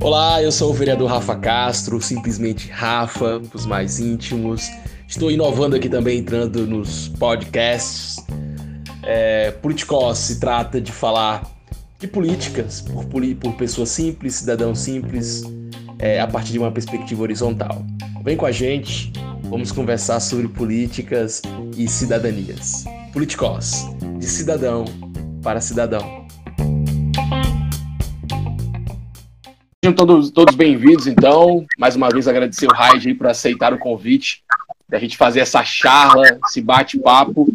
Olá, eu sou o vereador Rafa Castro, simplesmente Rafa, os mais íntimos. Estou inovando aqui também, entrando nos podcasts. É, Politicós se trata de falar de políticas por, por pessoas simples, cidadãos simples, é, a partir de uma perspectiva horizontal. Vem com a gente, vamos conversar sobre políticas e cidadanias. Politicós, de cidadão para cidadão. Sejam todos, todos bem-vindos, então. Mais uma vez agradecer o Raid por aceitar o convite da gente fazer essa charla, esse bate-papo.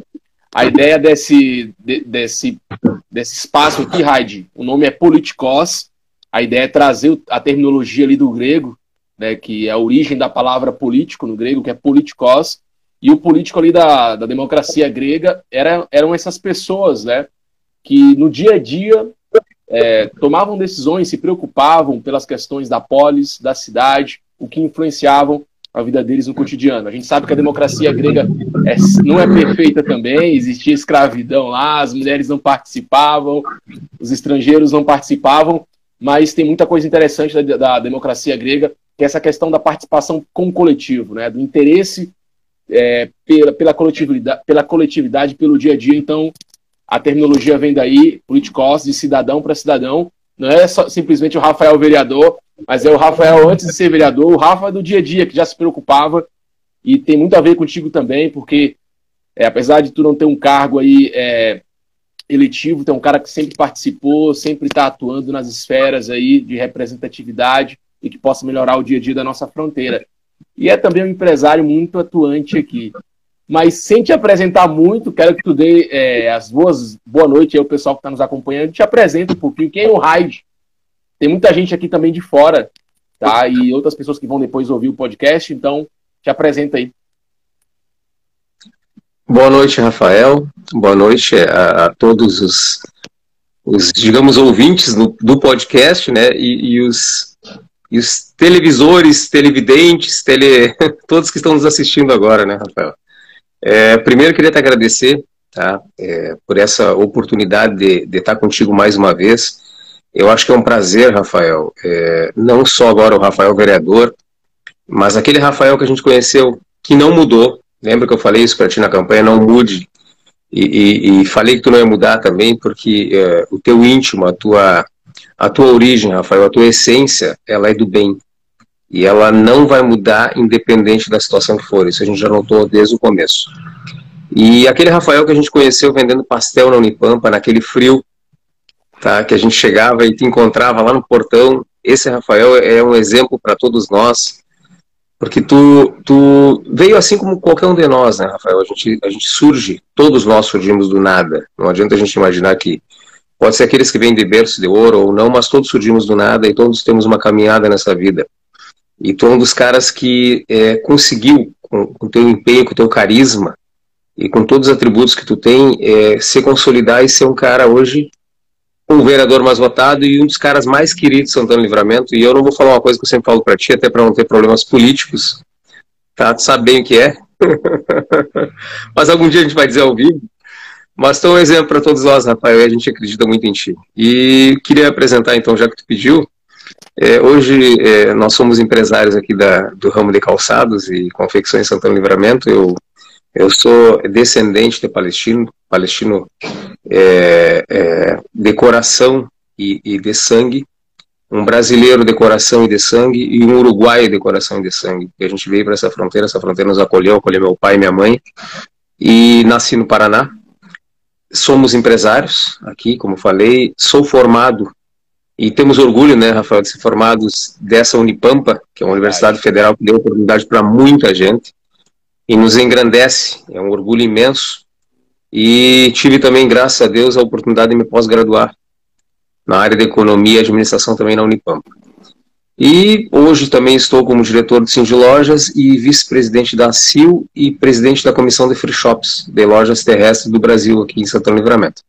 A ideia desse, de, desse, desse espaço aqui, Raid, o nome é Politikos. A ideia é trazer a terminologia ali do grego, né, que é a origem da palavra político no grego, que é politikos. E o político ali da, da democracia grega era, eram essas pessoas, né, que no dia a dia é, tomavam decisões, se preocupavam pelas questões da polis, da cidade, o que influenciavam a vida deles no cotidiano. A gente sabe que a democracia grega é, não é perfeita também, existia escravidão lá, as mulheres não participavam, os estrangeiros não participavam, mas tem muita coisa interessante da, da democracia grega, que é essa questão da participação com o coletivo, né, do interesse é, pela, pela, coletividade, pela coletividade, pelo dia a dia. Então, a terminologia vem daí, politicos, de cidadão para cidadão. Não é só, simplesmente o Rafael vereador, mas é o Rafael antes de ser vereador, o Rafa do dia a dia, que já se preocupava. E tem muito a ver contigo também, porque é, apesar de tu não ter um cargo aí é, eletivo, tem um cara que sempre participou, sempre está atuando nas esferas aí de representatividade e que possa melhorar o dia a dia da nossa fronteira. E é também um empresário muito atuante aqui. Mas sem te apresentar muito, quero que tu dê é, as boas boa noite aí ao pessoal que está nos acompanhando. Te apresenta um pouquinho. Quem é o Raid? Tem muita gente aqui também de fora, tá? E outras pessoas que vão depois ouvir o podcast. Então, te apresenta aí. Boa noite, Rafael. Boa noite a, a todos os, os, digamos, ouvintes do, do podcast, né? E, e, os, e os televisores, televidentes, tele, todos que estão nos assistindo agora, né, Rafael? É, primeiro, queria te agradecer tá, é, por essa oportunidade de, de, estar contigo mais uma vez. Eu acho que é um prazer, Rafael, é, não só agora o Rafael vereador, mas aquele Rafael que a gente conheceu, que não mudou. Lembra que eu falei isso para ti na campanha? Não mude. E, e, e, falei que tu não ia mudar também, porque é, o teu íntimo, a tua, a tua origem, Rafael, a tua essência, ela é do bem e ela não vai mudar independente da situação que for. Isso a gente já notou desde o começo. E aquele Rafael que a gente conheceu vendendo pastel na Unipampa, naquele frio, tá, que a gente chegava e te encontrava lá no portão, esse Rafael é um exemplo para todos nós, porque tu, tu veio assim como qualquer um de nós, né, Rafael? A gente, a gente surge, todos nós surgimos do nada. Não adianta a gente imaginar que pode ser aqueles que vêm de berço de ouro ou não, mas todos surgimos do nada e todos temos uma caminhada nessa vida. E tu é um dos caras que é, conseguiu, com o teu empenho, com o teu carisma e com todos os atributos que tu tem, é, se consolidar e ser um cara hoje um vereador mais votado e um dos caras mais queridos de Santana Livramento. E eu não vou falar uma coisa que eu sempre falo para ti, até para não ter problemas políticos, tá? Tu sabe bem o que é. Mas algum dia a gente vai dizer ao vivo. Mas tu é um exemplo para todos nós, Rafael, e a gente acredita muito em ti. E queria apresentar, então, já que tu pediu, é, hoje é, nós somos empresários aqui da, do ramo de calçados e confecções Santana Livramento. Eu, eu sou descendente de palestino, palestino é, é, de coração e, e, de sangue, um brasileiro de coração e de sangue e um uruguaio de coração e de sangue. E a gente veio para essa fronteira, essa fronteira nos acolheu, acolheu meu pai e minha mãe, e nasci no Paraná. Somos empresários aqui, como falei, sou formado e temos orgulho, né, Rafael, de ser formados dessa Unipampa, que é uma universidade federal que deu oportunidade para muita gente e nos engrandece, é um orgulho imenso. E tive também, graças a Deus, a oportunidade de me pós-graduar na área de economia e administração também na Unipampa. E hoje também estou como diretor do Cindy Lojas e vice-presidente da CIL e presidente da comissão de free shops de lojas terrestres do Brasil aqui em Santana Livramento.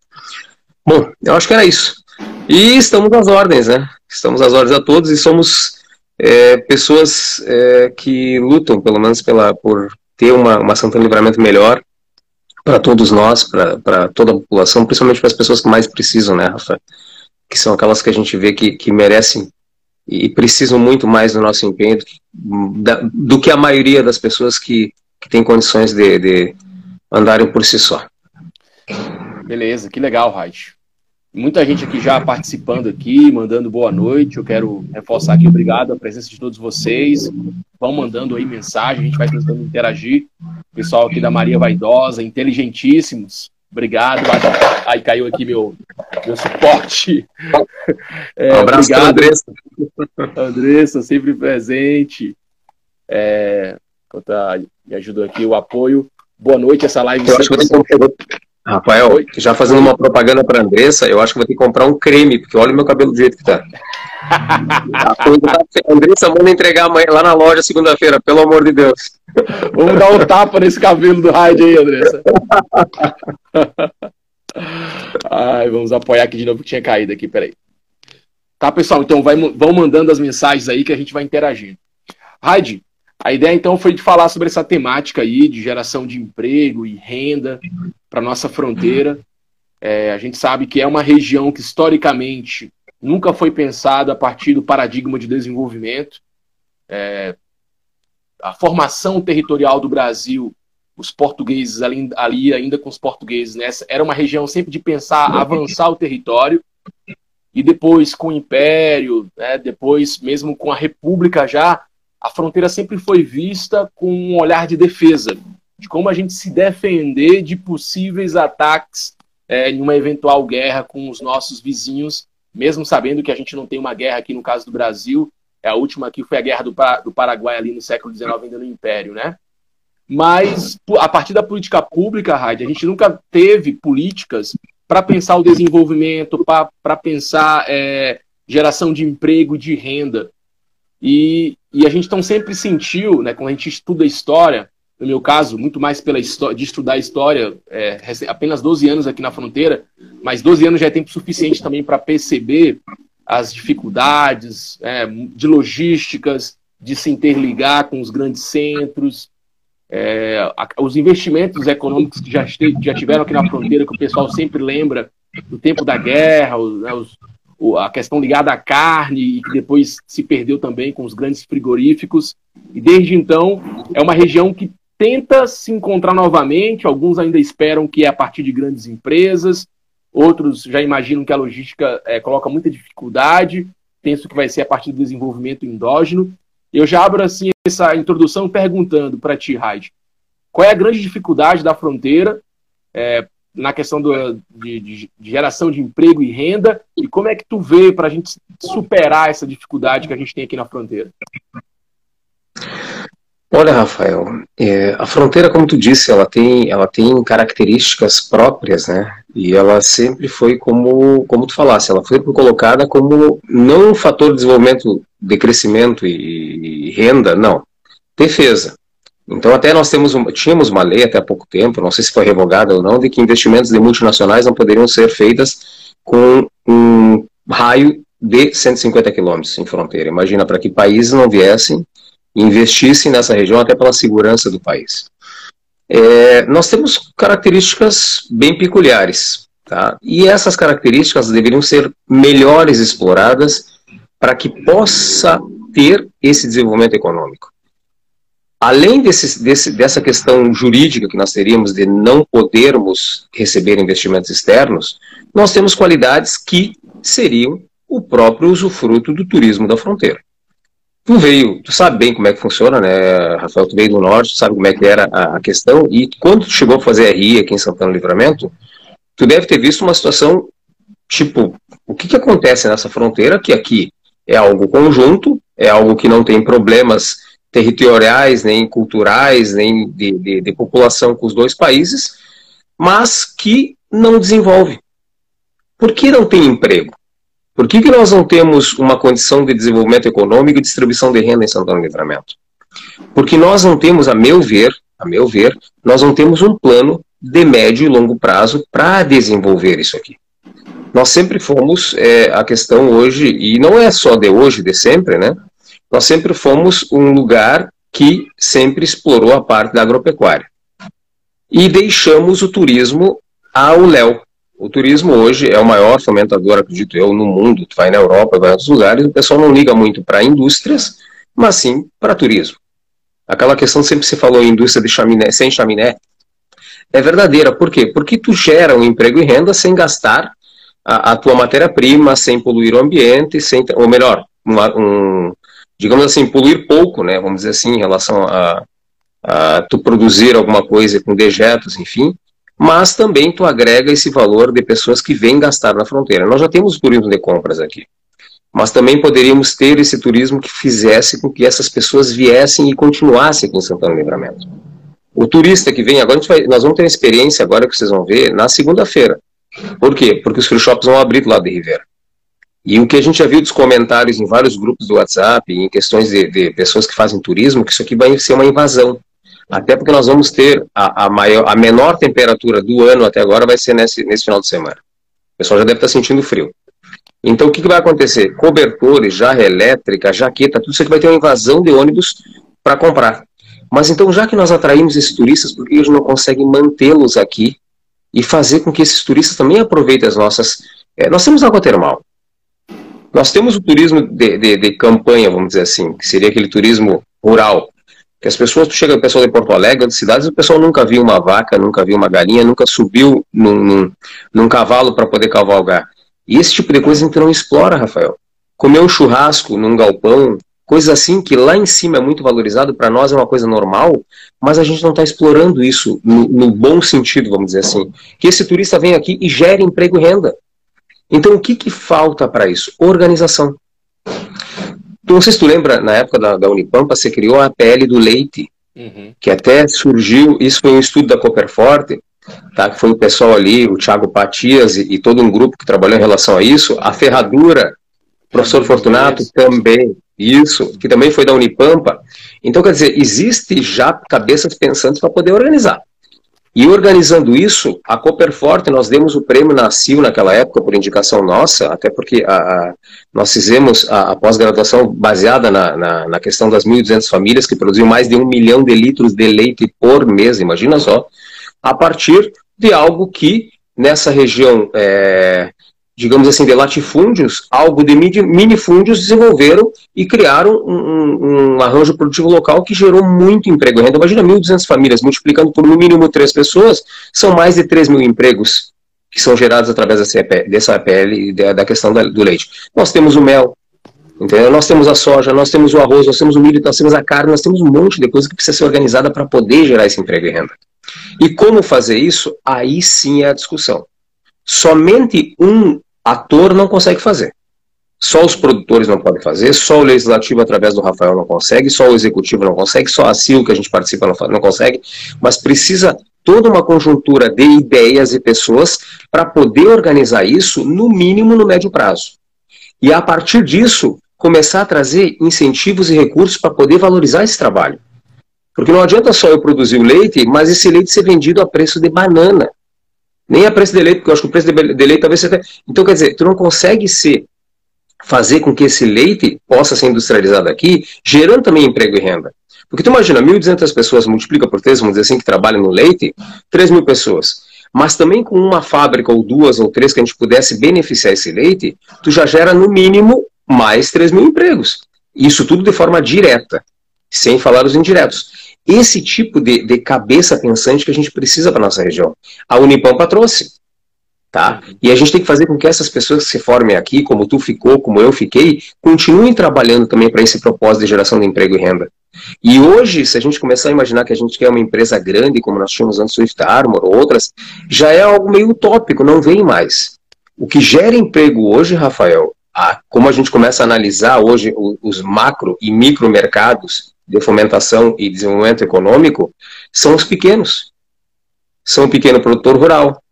Bom, eu acho que era isso. E estamos às ordens, né? Estamos às ordens a todos e somos é, pessoas é, que lutam, pelo menos, pela, por ter uma, uma Santana Livramento melhor para todos nós, para toda a população, principalmente para as pessoas que mais precisam, né, Rafa? que são aquelas que a gente vê que, que merecem e precisam muito mais do nosso empenho do, do que a maioria das pessoas que, que tem condições de, de andarem por si só. Beleza, que legal, Raid. Muita gente aqui já participando aqui, mandando boa noite. Eu quero reforçar aqui, obrigado a presença de todos vocês. Vão mandando aí mensagem, a gente vai tentando interagir. O pessoal aqui da Maria Vaidosa, inteligentíssimos. Obrigado. Aí caiu aqui meu, meu suporte. É, um abraço para Andressa. Andressa, sempre presente. É, me ajudou aqui o apoio. Boa noite, essa live. Eu acho que eu Rafael, Oi? já fazendo uma propaganda para Andressa, eu acho que vou ter que comprar um creme, porque olha o meu cabelo do jeito que tá. a tá Andressa, manda entregar amanhã lá na loja segunda-feira, pelo amor de Deus. Vamos dar um tapa nesse cabelo do Raid aí, Andressa. Ai, vamos apoiar aqui de novo que tinha caído aqui, peraí. Tá, pessoal? Então vai, vão mandando as mensagens aí que a gente vai interagindo. Raid, a ideia então foi de falar sobre essa temática aí de geração de emprego e renda para nossa fronteira. É, a gente sabe que é uma região que historicamente nunca foi pensada a partir do paradigma de desenvolvimento. É, a formação territorial do Brasil, os portugueses ali, ali ainda com os portugueses nessa, era uma região sempre de pensar avançar o território e depois com o Império, né, depois mesmo com a República já a fronteira sempre foi vista com um olhar de defesa, de como a gente se defender de possíveis ataques é, em uma eventual guerra com os nossos vizinhos, mesmo sabendo que a gente não tem uma guerra aqui no caso do Brasil, é a última aqui foi a guerra do, do Paraguai ali no século XIX, ainda no Império, né? Mas a partir da política pública, Raid, a gente nunca teve políticas para pensar o desenvolvimento, para pensar é, geração de emprego de renda. E, e a gente então sempre sentiu, né, quando a gente estuda história, no meu caso, muito mais pela história, de estudar história, é, apenas 12 anos aqui na fronteira, mas 12 anos já é tempo suficiente também para perceber as dificuldades é, de logísticas, de se interligar com os grandes centros, é, os investimentos econômicos que já, já tiveram aqui na fronteira, que o pessoal sempre lembra do tempo da guerra, os, né, os a questão ligada à carne e que depois se perdeu também com os grandes frigoríficos. E desde então é uma região que tenta se encontrar novamente. Alguns ainda esperam que é a partir de grandes empresas, outros já imaginam que a logística é, coloca muita dificuldade. Penso que vai ser a partir do desenvolvimento endógeno. Eu já abro assim essa introdução perguntando para ti, Raid, qual é a grande dificuldade da fronteira é, na questão do, de, de, geração de emprego e renda e como é que tu vê para a gente superar essa dificuldade que a gente tem aqui na fronteira? Olha, Rafael, é, a fronteira, como tu disse, ela tem, ela tem características próprias, né? E ela sempre foi como, como tu falasse, ela foi colocada como não um fator de desenvolvimento, de crescimento e, e renda, não, defesa. Então, até nós temos tínhamos uma lei até há pouco tempo, não sei se foi revogada ou não, de que investimentos de multinacionais não poderiam ser feitas com um raio de 150 quilômetros em fronteira. Imagina para que países não viessem e investissem nessa região até pela segurança do país. É, nós temos características bem peculiares, tá? e essas características deveriam ser melhores exploradas para que possa ter esse desenvolvimento econômico além desse, desse, dessa questão jurídica que nós teríamos de não podermos receber investimentos externos, nós temos qualidades que seriam o próprio usufruto do turismo da fronteira. Tu veio, tu sabe bem como é que funciona, né, Rafael? Tu veio do norte, tu sabe como é que era a, a questão, e quando tu chegou a fazer RI aqui em Santana do Livramento, tu deve ter visto uma situação tipo, o que, que acontece nessa fronteira, que aqui é algo conjunto, é algo que não tem problemas territoriais, nem culturais, nem de, de, de população com os dois países, mas que não desenvolve. Por que não tem emprego? Por que, que nós não temos uma condição de desenvolvimento econômico e distribuição de renda em Santana do Livramento? Porque nós não temos, a meu ver, a meu ver, nós não temos um plano de médio e longo prazo para desenvolver isso aqui. Nós sempre fomos é, a questão hoje, e não é só de hoje, de sempre, né? Nós sempre fomos um lugar que sempre explorou a parte da agropecuária. E deixamos o turismo ao léu. O turismo hoje é o maior fomentador, acredito eu, no mundo. Tu vai na Europa, vai em outros lugares, o pessoal não liga muito para indústrias, mas sim para turismo. Aquela questão sempre se falou em indústria de chaminé, sem chaminé, é verdadeira. Por quê? Porque tu gera um emprego e renda sem gastar a, a tua matéria-prima, sem poluir o ambiente, sem, ou melhor, uma, um, digamos assim, poluir pouco, né? Vamos dizer assim, em relação a, a tu produzir alguma coisa com dejetos, enfim, mas também tu agrega esse valor de pessoas que vêm gastar na fronteira. Nós já temos turismo de compras aqui, mas também poderíamos ter esse turismo que fizesse com que essas pessoas viessem e continuassem aqui em Santana do Livramento. O turista que vem agora, vai, nós vamos ter uma experiência agora que vocês vão ver na segunda-feira. Por quê? Porque os free shops vão abrir do lado de Rivera. E o que a gente já viu dos comentários em vários grupos do WhatsApp, em questões de, de pessoas que fazem turismo, que isso aqui vai ser uma invasão. Até porque nós vamos ter a, a, maior, a menor temperatura do ano até agora vai ser nesse, nesse final de semana. O pessoal já deve estar sentindo frio. Então, o que, que vai acontecer? Cobertores, jarra elétrica, jaqueta, tudo isso aqui vai ter uma invasão de ônibus para comprar. Mas então, já que nós atraímos esses turistas, por que a gente não consegue mantê-los aqui e fazer com que esses turistas também aproveitem as nossas. É, nós temos água termal. Nós temos o turismo de, de, de, campanha, vamos dizer assim, que seria aquele turismo rural. Que as pessoas, tu chega o pessoal de Porto Alegre, de cidades, o pessoal nunca viu uma vaca, nunca viu uma galinha, nunca subiu num, num, num cavalo para poder cavalgar. E esse tipo de coisa a gente não explora, Rafael. Comer um churrasco num galpão, coisa assim que lá em cima é muito valorizado, para nós é uma coisa normal, mas a gente não está explorando isso no, no, bom sentido, vamos dizer assim. Que esse turista vem aqui e gere emprego e renda. Então o que, que falta para isso? Organização. Então, não sei se tu lembra, na época da, da Unipampa, você criou a APL do leite, uhum. que até surgiu, isso foi um estudo da Copperforte, tá, que foi o pessoal ali, o Thiago Patias e, e, todo um grupo que trabalhou em relação a isso, a ferradura, o professor Fortunato também, isso, que também foi da Unipampa. Então, quer dizer, existe já cabeças pensantes para poder organizar. E organizando isso, a Copperforte, nós demos o prêmio na CIL naquela época, por indicação nossa, até porque a, a nós fizemos a, a pós-graduação baseada na, na, na, questão das 1.200 famílias que produziam mais de um milhão de litros de leite por mês, imagina só, a partir de algo que nessa região é, digamos assim, de latifúndios, algo de minifúndios desenvolveram e criaram um, um, arranjo produtivo local que gerou muito emprego. Renda, imagina 1.200 famílias, multiplicando por no mínimo três pessoas, são mais de 3 mil empregos que são gerados através dessa, pele e da questão do leite. Nós temos o mel, entendeu? nós temos a soja, nós temos o arroz, nós temos o milho, nós temos a carne, nós temos um monte de coisa que precisa ser organizada para poder gerar esse emprego e renda. E como fazer isso? Aí sim é a discussão. Somente um ator não consegue fazer. Só os produtores não podem fazer, só o legislativo através do Rafael não consegue, só o executivo não consegue, só a CIL que a gente participa não, não consegue, mas precisa toda uma conjuntura de ideias e pessoas para poder organizar isso, no mínimo no médio prazo. E a partir disso, começar a trazer incentivos e recursos para poder valorizar esse trabalho. Porque não adianta só eu produzir o leite, mas esse leite ser vendido a preço de banana. Nem a preço de leite, porque eu acho que o preço de leite talvez seja. Então, quer dizer, tu não consegue ser fazer com que esse leite possa ser industrializado aqui, gerando também emprego e renda. Porque tu imagina, 1.200 pessoas multiplica por 3, vamos dizer assim, que trabalham no leite, 3 mil pessoas. Mas também com uma fábrica, ou duas, ou três, que a gente pudesse beneficiar esse leite, tu já gera no mínimo mais 3 mil empregos. Isso tudo de forma direta, sem falar os indiretos esse tipo de, de cabeça pensante que a gente precisa para nossa região. A Unipampa trouxe. Tá? E a gente tem que fazer com que essas pessoas que se formem aqui, como tu ficou, como eu fiquei, continuem trabalhando também para esse propósito de geração de emprego e renda. E hoje, se a gente começar a imaginar que a gente quer uma empresa grande, como nós tínhamos antes Swift Armor ou outras, já é algo meio utópico, não vem mais. O que gera emprego hoje, Rafael, a, como a gente começa a analisar hoje os macro e micro mercados de fomentação e desenvolvimento econômico são os pequenos. São o pequeno produtor rural,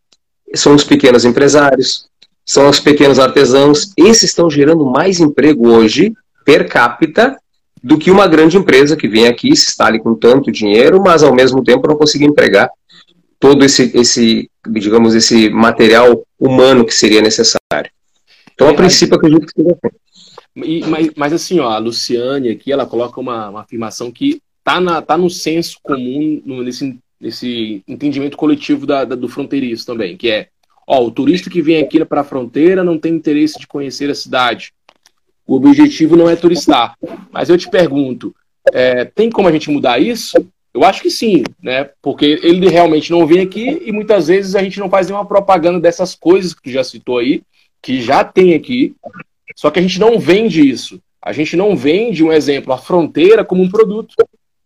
são os pequenos empresários, são os pequenos artesãos. Esses estão gerando mais emprego hoje, per capita, do que uma grande empresa que vem aqui, se instale com tanto dinheiro, mas ao mesmo tempo não consegue empregar todo esse, esse digamos, esse material humano que seria necessário. Então, a princípio, acredito que seja assim. E, mas, mas assim, ó, a Luciane aqui, ela coloca uma, uma afirmação que tá, na, tá no senso comum, no, nesse, nesse entendimento coletivo da, da, do fronteiriço também, que é Ó, o turista que vem aqui para a fronteira não tem interesse de conhecer a cidade. O objetivo não é turistar. Mas eu te pergunto, é, tem como a gente mudar isso? Eu acho que sim, né? Porque ele realmente não vem aqui e muitas vezes a gente não faz nenhuma propaganda dessas coisas que tu já citou aí, que já tem aqui, só que a gente não vende isso. A gente não vende, um exemplo, a fronteira como um produto.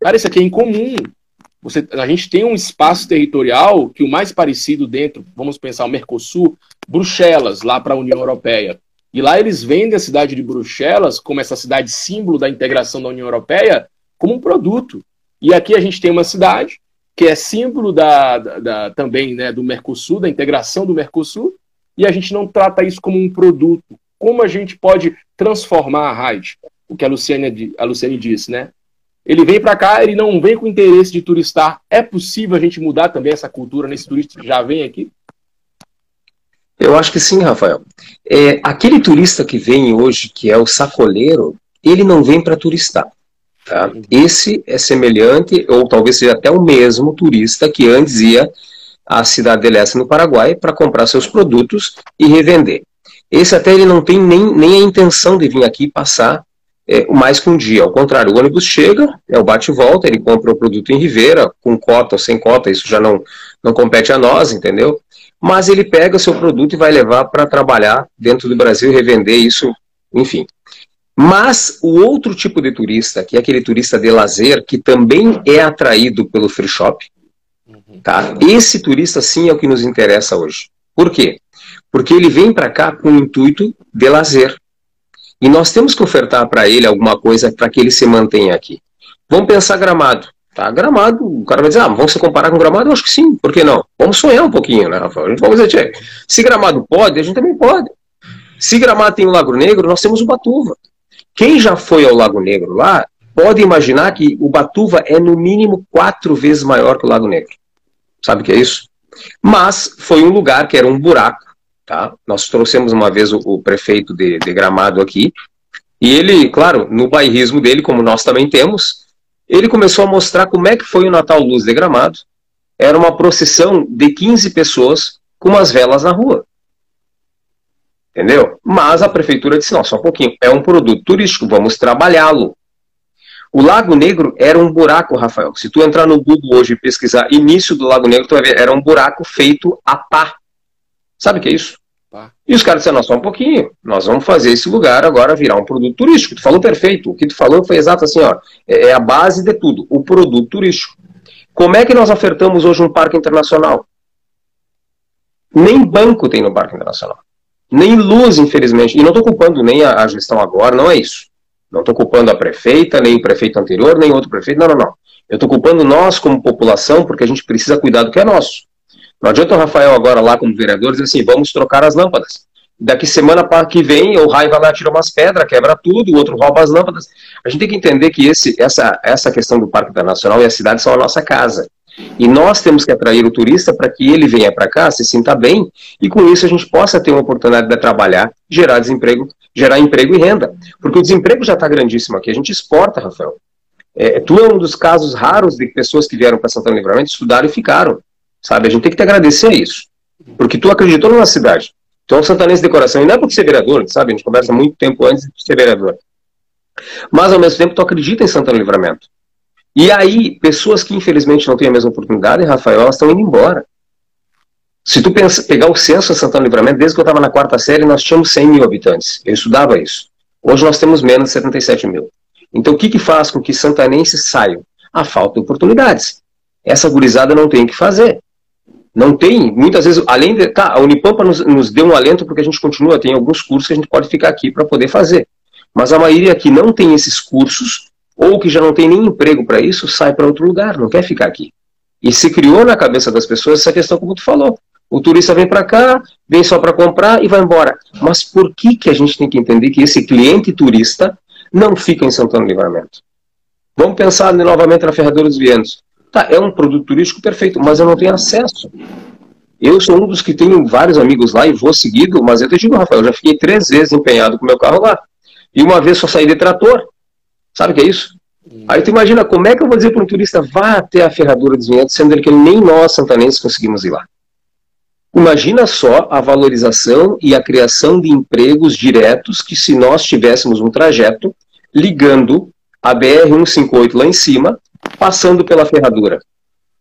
Cara, isso aqui é incomum. Você, a gente tem um espaço territorial que o mais parecido dentro, vamos pensar o Mercosul, Bruxelas, lá para a União Europeia. E lá eles vendem a cidade de Bruxelas como essa cidade símbolo da integração da União Europeia como um produto. E aqui a gente tem uma cidade que é símbolo da, da, da também né, do Mercosul, da integração do Mercosul, e a gente não trata isso como um produto. Como a gente pode transformar a Raid? O que a Luciane, a Luciane disse, né? Ele vem para cá, ele não vem com interesse de turistar. É possível a gente mudar também essa cultura nesse turista que já vem aqui? Eu acho que sim, Rafael. É, aquele turista que vem hoje, que é o sacoleiro, ele não vem para turistar. Tá? Esse é semelhante, ou talvez seja até o mesmo turista que antes ia à cidade de Leste, no Paraguai, para comprar seus produtos e revender. Esse até ele não tem nem, nem a intenção de vir aqui passar é, mais que um dia. Ao contrário, o ônibus chega, é o bate volta, ele compra o produto em Ribeira, com cota ou sem cota, isso já não, não compete a nós, entendeu? Mas ele pega seu produto e vai levar para trabalhar dentro do Brasil e revender isso, enfim. Mas o outro tipo de turista, que é aquele turista de lazer, que também é atraído pelo free shop, tá? esse turista sim é o que nos interessa hoje. Por quê? Porque ele vem para cá com o intuito de lazer. E nós temos que ofertar para ele alguma coisa para que ele se mantenha aqui. Vamos pensar gramado. Tá, gramado, o cara vai dizer, ah, vamos se comparar com gramado? Eu acho que sim, por que não? Vamos sonhar um pouquinho, né, Rafael? Vai dizer, se gramado pode, a gente também pode. Se gramado tem o Lago Negro, nós temos o Batuva. Quem já foi ao Lago Negro lá, pode imaginar que o Batuva é no mínimo quatro vezes maior que o Lago Negro. Sabe o que é isso? Mas foi um lugar que era um buraco, Tá? Nós trouxemos uma vez o, o prefeito de, de, Gramado aqui, e ele, claro, no bairrismo dele, como nós também temos, ele começou a mostrar como é que foi o Natal Luz de Gramado. Era uma procissão de 15 pessoas com umas velas na rua. Entendeu? Mas a prefeitura disse: não, só um pouquinho, é um produto turístico, vamos trabalhá-lo. O Lago Negro era um buraco, Rafael. Se tu entrar no Google hoje e pesquisar início do Lago Negro, tu vai ver, era um buraco feito a pá. Sabe o que é isso? Tá. E os caras disseram, nós só um pouquinho, nós vamos fazer esse lugar agora virar um produto turístico. Tu falou perfeito, o que tu falou foi exato assim, ó, é, é a base de tudo, o produto turístico. Como é que nós ofertamos hoje um parque internacional? Nem banco tem no parque internacional. Nem luz, infelizmente. E não estou culpando nem a, a, gestão agora, não é isso. Não estou culpando a prefeita, nem o prefeito anterior, nem outro prefeito. Não, não, não. Eu estou culpando nós como população, porque a gente precisa cuidar do que é nosso. Não adianta o Rafael agora lá como vereador dizer assim, vamos trocar as lâmpadas. Daqui semana que vem, o Raio vai lá, tira umas pedras, quebra tudo, o outro rouba as lâmpadas. A gente tem que entender que esse, essa, essa questão do Parque Internacional e a cidade são a nossa casa. E nós temos que atrair o turista para que ele venha para cá, se sinta bem, e com isso a gente possa ter uma oportunidade de trabalhar, gerar desemprego, gerar emprego e renda. Porque o desemprego já está grandíssimo aqui. A gente exporta, Rafael. É, tu é um dos casos raros de pessoas que vieram para Santana Livramento, estudaram e ficaram. Sabe? A gente tem que te agradecer isso. Porque tu acreditou na cidade. Tu é um santanense de coração. E não é por ser vereador, sabe? A gente conversa muito tempo antes de ser vereador. Mas, ao mesmo tempo, tu acredita em Santana Livramento. E aí, pessoas que infelizmente não têm a mesma oportunidade, Rafael, elas estão indo embora. Se tu pensa, pegar o censo de Santana Livramento, desde que eu estava na quarta série, nós tínhamos 100 mil habitantes. Eu estudava isso. Hoje nós temos menos de 77 mil. Então, o que, que faz com que santanenses saiam? A falta de oportunidades. Essa gurizada não tem o que fazer. Não tem, muitas vezes, além de. Tá, a Unipampa nos, nos deu um alento porque a gente continua, tem alguns cursos que a gente pode ficar aqui para poder fazer. Mas a maioria que não tem esses cursos, ou que já não tem nem emprego para isso, sai para outro lugar, não quer ficar aqui. E se criou na cabeça das pessoas essa questão, como tu falou. O turista vem para cá, vem só para comprar e vai embora. Mas por que, que a gente tem que entender que esse cliente turista não fica em Santana Livramento? Vamos pensar novamente na Ferradura dos Vientos. Tá, é um produto turístico perfeito, mas eu não tenho acesso. Eu sou um dos que tenho vários amigos lá e vou seguido, mas eu te digo, Rafael, eu já fiquei três vezes empenhado com meu carro lá. E uma vez só saí de trator. Sabe o que é isso? Hum. Aí tu imagina como é que eu vou dizer para um turista vá até a ferradura dos vinhedos, sendo que nem nós santanenses conseguimos ir lá. Imagina só a valorização e a criação de empregos diretos que se nós tivéssemos um trajeto ligando a BR-158 lá em cima, passando pela ferradura.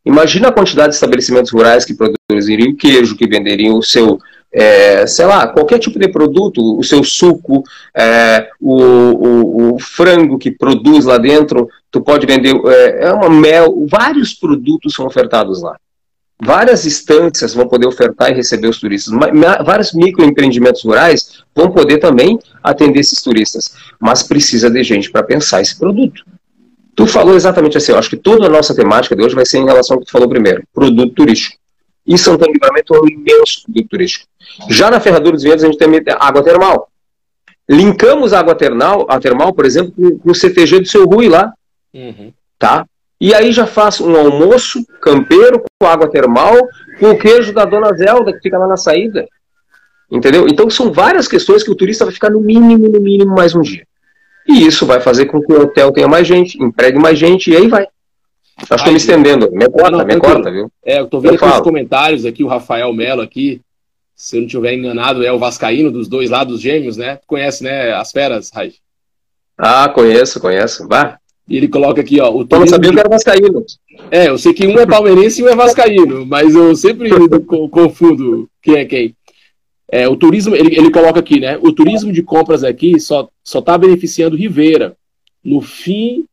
Imagina a quantidade de estabelecimentos rurais que produziriam queijo, que venderiam o seu, é, sei lá, qualquer tipo de produto, o seu suco, é, o, o, o, frango que produz lá dentro, tu pode vender, é, é uma mel, vários produtos são ofertados lá. Várias instâncias vão poder ofertar e receber os turistas. Vários microempreendimentos rurais vão poder também atender esses turistas. Mas precisa de gente para pensar esse produto. Tu falou exatamente assim, eu acho que toda a nossa temática de hoje vai ser em relação ao que tu falou primeiro, produto turístico. E Santana Livramento é um imenso produto turístico. Já na Ferradura dos Vinhedos a gente tem água termal. Linkamos a água termal, a termal, por exemplo, com o CTG do seu Rui lá. Uhum. Tá? E aí já faço um almoço campeiro com água termal, com o queijo da Dona Zelda, que fica lá na saída. Entendeu? Então são várias questões que o turista vai ficar no mínimo, no mínimo, mais um dia. E isso vai fazer com que o hotel tenha mais gente, empregue mais gente, e aí vai. Acho que estou me estendendo. Me corta, não, me corta, viu? É, eu tô vendo aqui os comentários aqui, o Rafael Melo aqui, se eu não estiver enganado, é o Vascaíno dos dois lados gêmeos, né? Conhece, né, as feras, Raid? Ah, conheço, conheço. Bah, e ele coloca aqui, ó. O eu sabia que era Vascaíno. É, eu sei que um é palmeirense e um é Vascaíno, mas eu sempre confundo quem é quem. É, o turismo, ele, ele coloca aqui, né? O turismo de compras aqui só está beneficiando Rivera. No fim,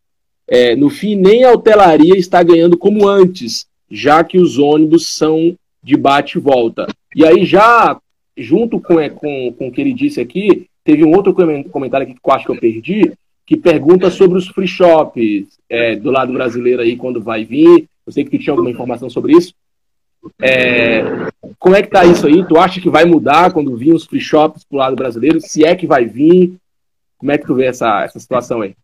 é, no fim, nem a hotelaria está ganhando como antes, já que os ônibus são de bate e volta. E aí, já junto com, é, com, com o que ele disse aqui, teve um outro comentário aqui que eu acho que eu perdi, que pergunta sobre os free shops é, do lado brasileiro aí, quando vai vir. Eu sei que tu tinha alguma informação sobre isso. É, como é que tá isso aí? Tu acha que vai mudar quando vir os free shops pro lado brasileiro? Se é que vai vir? Como é que tu vê essa, essa situação aí?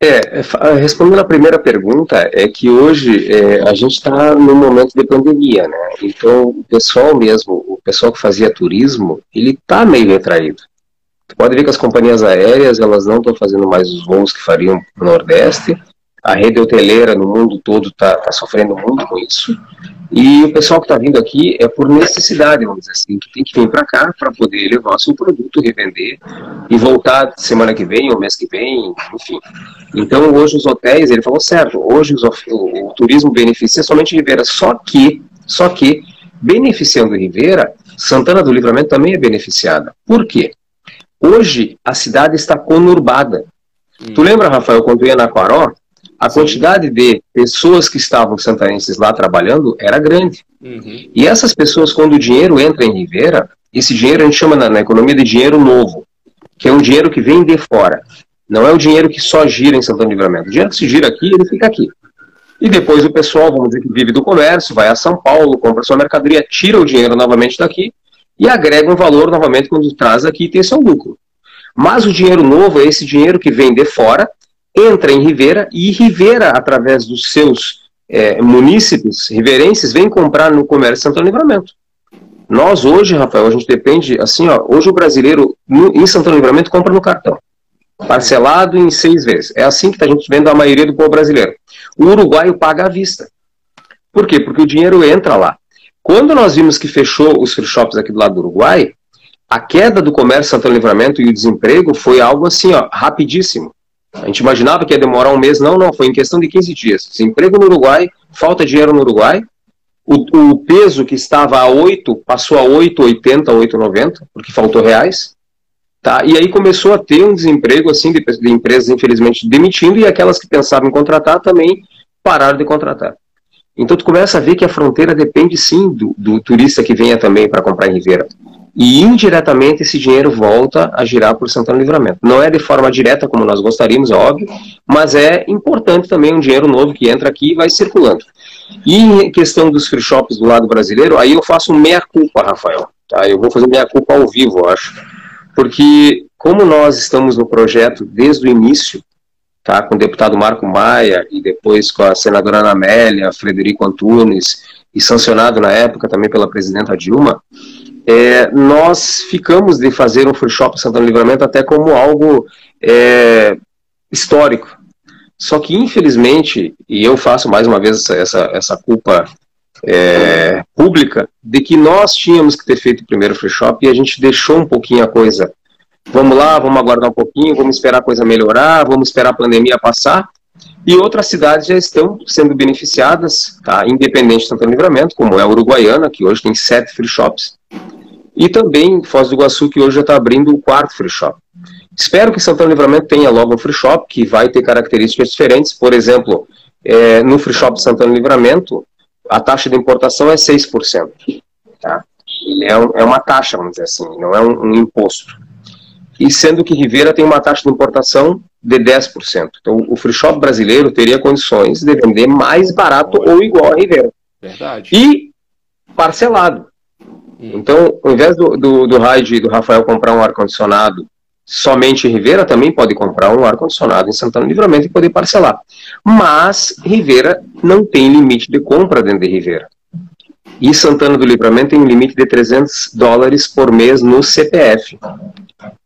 É, é respondendo a primeira pergunta, é que hoje é, a gente está num momento de pandemia, né? Então, o pessoal mesmo, o pessoal que fazia turismo, ele está meio retraído. Tu pode ver que as companhias aéreas elas não estão fazendo mais os voos que fariam no Nordeste. A rede hoteleira no mundo todo está tá sofrendo muito com isso. E o pessoal que está vindo aqui é por necessidade, vamos dizer assim, que tem que vir para cá para poder levar seu produto, revender e voltar semana que vem ou mês que vem, enfim. Então hoje os hotéis, ele falou certo, hoje os, o, o turismo beneficia somente Ribeira, só que, só que, beneficiando Ribeira, Santana do Livramento também é beneficiada. Por quê? Hoje, a cidade está conurbada. Hum. Tu lembra, Rafael, quando ia na Quaró? A quantidade de pessoas que estavam santarenses lá trabalhando era grande. Uhum. E essas pessoas, quando o dinheiro entra em Ribeira, esse dinheiro a gente chama na, na, economia de dinheiro novo, que é um dinheiro que vem de fora. Não é o dinheiro que só gira em Santana do Livramento. O dinheiro que se gira aqui, ele fica aqui. E depois o pessoal, vamos dizer que vive do comércio, vai a São Paulo, compra sua mercadoria, tira o dinheiro novamente daqui e agrega um valor novamente quando traz aqui e tem seu lucro. Mas o dinheiro novo é esse dinheiro que vem de fora, entra em Rivera e Rivera, através dos seus é, munícipes riverenses, vem comprar no comércio Santo Livramento. Nós hoje, Rafael, a gente depende, assim, ó, hoje o brasileiro no, em Santo Livramento compra no cartão, parcelado em seis vezes. É assim que a gente vendo a maioria do povo brasileiro. O uruguaio paga à vista. Por quê? Porque o dinheiro entra lá. Quando nós vimos que fechou os free shops aqui do lado do Uruguai, a queda do comércio Santana Livramento e o desemprego foi algo assim, ó, rapidíssimo. A gente imaginava que ia demorar um mês, não, não, foi em questão de 15 dias. Desemprego no Uruguai, falta de dinheiro no Uruguai, o, o peso que estava a 8 passou a 8,80, 8,90, porque faltou reais. Tá? E aí começou a ter um desemprego assim de, de empresas, infelizmente, demitindo, e aquelas que pensavam em contratar também pararam de contratar. Então tu começa a ver que a fronteira depende sim do, do turista que venha também para comprar em Ribeira. E indiretamente esse dinheiro volta a girar por Santana Livramento. Não é de forma direta como nós gostaríamos, é óbvio, mas é importante também um dinheiro novo que entra aqui e vai circulando. E em questão dos free shops do lado brasileiro, aí eu faço meia-culpa, Rafael. Tá? Eu vou fazer meia-culpa ao vivo, eu acho. Porque como nós estamos no projeto desde o início, tá? com o deputado Marco Maia e depois com a senadora Ana Amélia, Frederico Antunes, e sancionado na época também pela presidenta Dilma, é, nós ficamos de fazer um free shop Santana Livramento até como algo é, histórico. Só que, infelizmente, e eu faço mais uma vez essa, essa, essa culpa é, pública de que nós tínhamos que ter feito o primeiro free shop e a gente deixou um pouquinho a coisa. Vamos lá, vamos aguardar um pouquinho, vamos esperar a coisa melhorar, vamos esperar a pandemia passar. E outras cidades já estão sendo beneficiadas, tá? independente de Santana Livramento, como é a Uruguaiana, que hoje tem sete free shops. E também Foz do Iguaçu, que hoje já está abrindo o quarto free shop. Espero que Santana Livramento tenha logo um free shop, que vai ter características diferentes. Por exemplo, é, no free shop Santana Livramento, a taxa de importação é 6%. Tá? É, é uma taxa, vamos dizer assim, não é um, um, imposto. E sendo que Rivera tem uma taxa de importação de 10%. Então, o free shop brasileiro teria condições de vender mais barato ou igual a Rivera. Verdade. E parcelado. Então, ao invés do, do, do Raid e do Rafael comprar um ar-condicionado somente Rivera também pode comprar um ar-condicionado em Santana Livramento e poder parcelar. Mas Rivera não tem limite de compra dentro de Rivera. E Santana do Livramento tem um limite de 300 dólares por mês no CPF.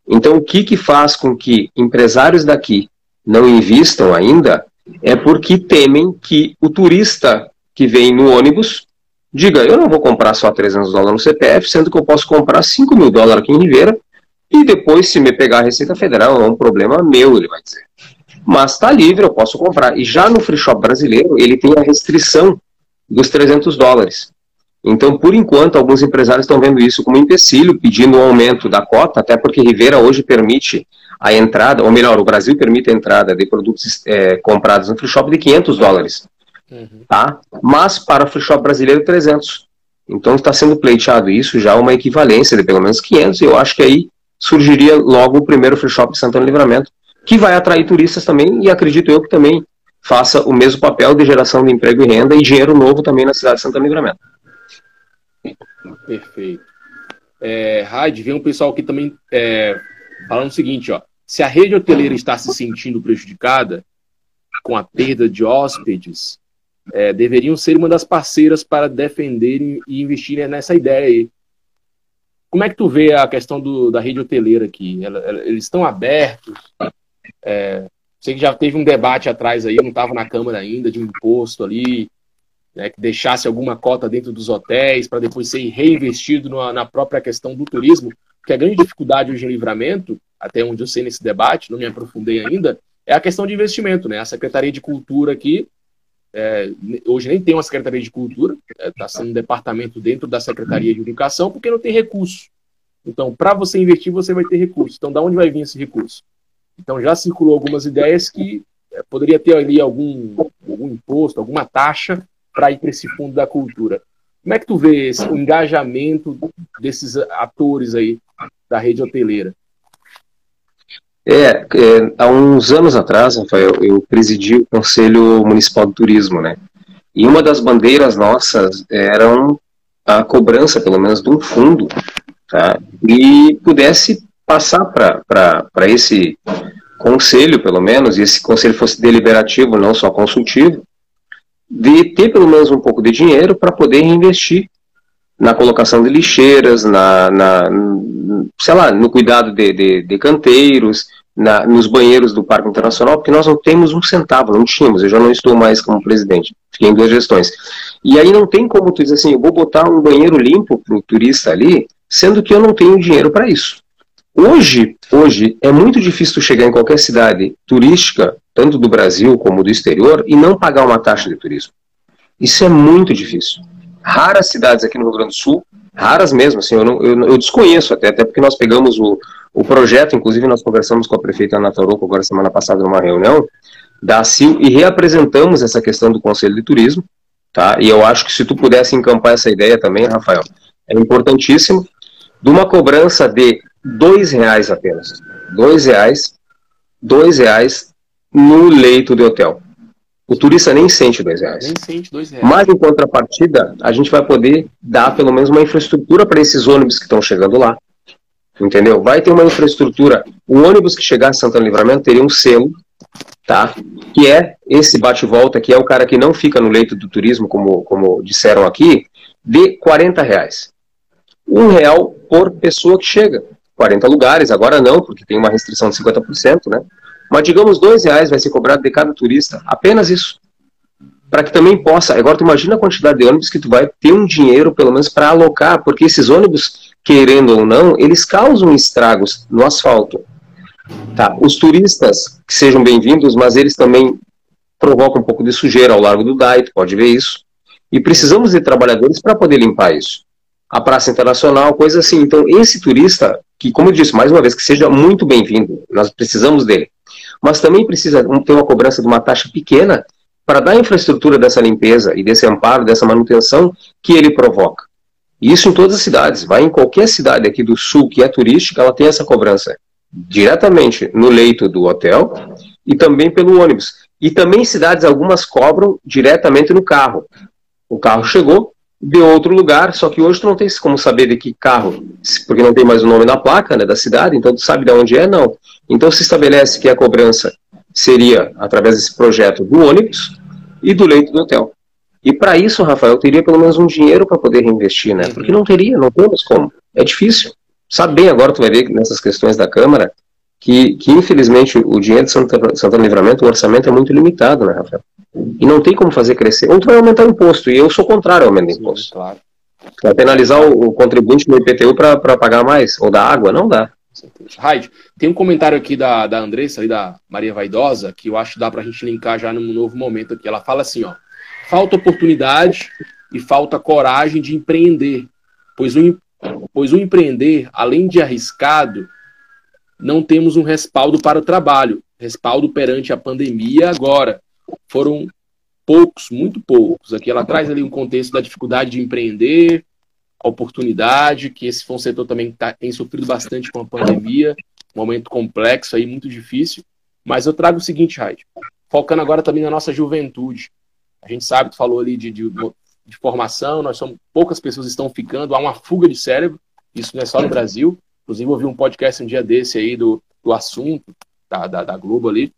Então, o que, que faz com que empresários daqui não invistam ainda é porque temem que o turista que vem no ônibus diga: eu não vou comprar só 300 dólares no CPF, sendo que eu posso comprar 5 mil dólares aqui em Ribeira e depois, se me pegar a Receita Federal, é um problema meu, ele vai dizer. Mas está livre, eu posso comprar. E já no free shop brasileiro, ele tem a restrição dos 300 dólares. Então, por enquanto, alguns empresários estão vendo isso como empecilho, pedindo um aumento da cota, até porque Rivera hoje permite a entrada, ou melhor, o Brasil permite a entrada de produtos é, comprados no free shop de 500 dólares. Uhum. Tá? Mas para o free shop brasileiro, 300. Então está sendo pleiteado isso já uma equivalência de pelo menos 500, e eu acho que aí surgiria logo o primeiro free shop Santana Livramento, que vai atrair turistas também e acredito eu que também faça o mesmo papel de geração de emprego e renda e dinheiro novo também na cidade de Santana Livramento. Perfeito. É, Raid, vem um pessoal aqui também é, falando o seguinte, ó. Se a rede hoteleira está se sentindo prejudicada com a perda de hóspedes, é, deveriam ser uma das parceiras para defenderem e investirem nessa ideia aí. Como é que tu vê a questão do, da rede hoteleira aqui? Ela, ela, eles estão abertos? É, sei que já teve um debate atrás aí, eu não estava na Câmara ainda, de um imposto ali, né, que deixasse alguma cota dentro dos hotéis para depois ser reinvestido na, na, própria questão do turismo. Porque a grande dificuldade hoje em livramento, até onde eu sei nesse debate, não me aprofundei ainda, é a questão de investimento. Né? A Secretaria de Cultura aqui, é, hoje nem tem uma Secretaria de Cultura, está é, sendo um departamento dentro da Secretaria de Educação, porque não tem recurso. Então, para você investir, você vai ter recurso. Então, da onde vai vir esse recurso? Então, já circulou algumas ideias que é, poderia ter ali algum, algum imposto, alguma taxa para ir para esse fundo da cultura. Como é que tu vê esse, o engajamento desses atores aí da rede hoteleira? É, é, há uns anos atrás, Rafael, eu presidi o Conselho Municipal de Turismo, né? E uma das bandeiras nossas era a cobrança, pelo menos, de um fundo, tá? E pudesse passar para esse conselho, pelo menos, e esse conselho fosse deliberativo, não só consultivo, de ter pelo menos um pouco de dinheiro para poder reinvestir na colocação de lixeiras, na, na sei lá, no cuidado de, de, de canteiros, na, nos banheiros do Parque Internacional, porque nós não temos um centavo, não tínhamos, eu já não estou mais como presidente, fiquei em duas gestões. E aí não tem como tu dizer assim, eu vou botar um banheiro limpo para o turista ali, sendo que eu não tenho dinheiro para isso. Hoje, hoje é muito difícil tu chegar em qualquer cidade turística, tanto do Brasil como do exterior, e não pagar uma taxa de turismo. Isso é muito difícil. Raras cidades aqui no Rio Grande do Sul raras mesmo, assim, eu, não, eu, eu, desconheço até, até porque nós pegamos o, o projeto, inclusive nós conversamos com a prefeita Ana agora semana passada numa reunião da CIL e reapresentamos essa questão do Conselho de Turismo, tá? E eu acho que se tu pudesse encampar essa ideia também, Rafael, é importantíssimo, de uma cobrança de dois reais apenas, dois reais, dois reais no leito de hotel. O turista nem sente dois reais. Nem sente dois reais. Mas em contrapartida, a gente vai poder dar pelo menos uma infraestrutura para esses ônibus que estão chegando lá. Entendeu? Vai ter uma infraestrutura. O ônibus que chegar em Santana Livramento teria um selo, tá? Que é esse bate-volta, que é o cara que não fica no leito do turismo, como, como disseram aqui, de 40 reais. Um real por pessoa que chega. 40 lugares, agora não, porque tem uma restrição de 50%, né? Mas digamos, dois reais vai ser cobrado de cada turista. Apenas isso. para que também possa. Agora, tu imagina a quantidade de ônibus que tu vai ter um dinheiro, pelo menos, para alocar, porque esses ônibus, querendo ou não, eles causam estragos no asfalto. Tá? Os turistas, que sejam bem-vindos, mas eles também provocam um pouco de sujeira ao largo do DAI, tu pode ver isso. E precisamos de trabalhadores para poder limpar isso. A Praça Internacional, coisa assim. Então, esse turista, que, como eu disse, mais uma vez, que seja muito bem-vindo, nós precisamos dele. Mas também precisa ter uma cobrança de uma taxa pequena para dar a infraestrutura dessa limpeza e desse amparo, dessa manutenção que ele provoca. Isso em todas as cidades. Vai em qualquer cidade aqui do sul que é turística, ela tem essa cobrança diretamente no leito do hotel e também pelo ônibus. E também cidades algumas cobram diretamente no carro. O carro chegou de outro lugar, só que hoje tu não tem como saber de que carro, porque não tem mais o nome na placa né, da cidade, então tu sabe de onde é, não. Então se estabelece que a cobrança seria através desse projeto do ônibus e do leito do hotel. E para isso, Rafael, teria pelo menos um dinheiro para poder reinvestir, né? Porque não teria, não temos como. É difícil. Sabe bem agora, tu vai ver nessas questões da Câmara, que, que infelizmente o dinheiro de Santana, Santana Livramento, o orçamento é muito limitado, né, Rafael? E não tem como fazer crescer. Ou tu vai aumentar o imposto, e eu sou contrário ao aumento do imposto. Claro. Vai penalizar o, o contribuinte no IPTU para pagar mais, ou da água? Não dá. Raid, tem um comentário aqui da, da Andressa, ali, da Maria Vaidosa, que eu acho que dá para a gente linkar já num novo momento aqui. Ela fala assim, ó, falta oportunidade e falta coragem de empreender, pois o, pois o empreender, além de arriscado, não temos um respaldo para o trabalho, respaldo perante a pandemia agora. Foram poucos, muito poucos. Aqui ela traz ali um contexto da dificuldade de empreender, a oportunidade, que esse foi um setor também que tá, tem sofrido bastante com a pandemia, um momento complexo aí, muito difícil. Mas eu trago o seguinte, Raid, focando agora também na nossa juventude. A gente sabe, tu falou ali de, de, de formação, nós somos poucas pessoas estão ficando, há uma fuga de cérebro, isso não é só no Brasil. Inclusive, eu vi um podcast um dia desse aí do, do assunto, da, da, da Globo ali,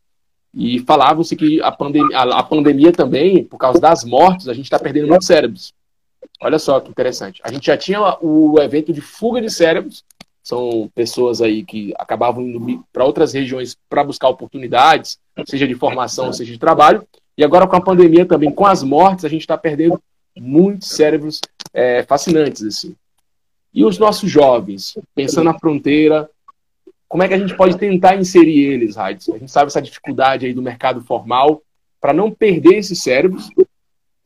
e falavam-se que a, pandem a, a, pandemia também, por causa das mortes, a gente está perdendo muitos cérebros. Olha só que interessante. A gente já tinha o evento de fuga de cérebros, são pessoas aí que acabavam indo para outras regiões para buscar oportunidades, seja de formação, seja de trabalho. E agora com a pandemia também, com as mortes, a gente está perdendo muitos cérebros é, fascinantes assim. E os nossos jovens, pensando na fronteira, como é que a gente pode tentar inserir eles, Raidson? A gente sabe essa dificuldade aí do mercado formal para não perder esses cérebros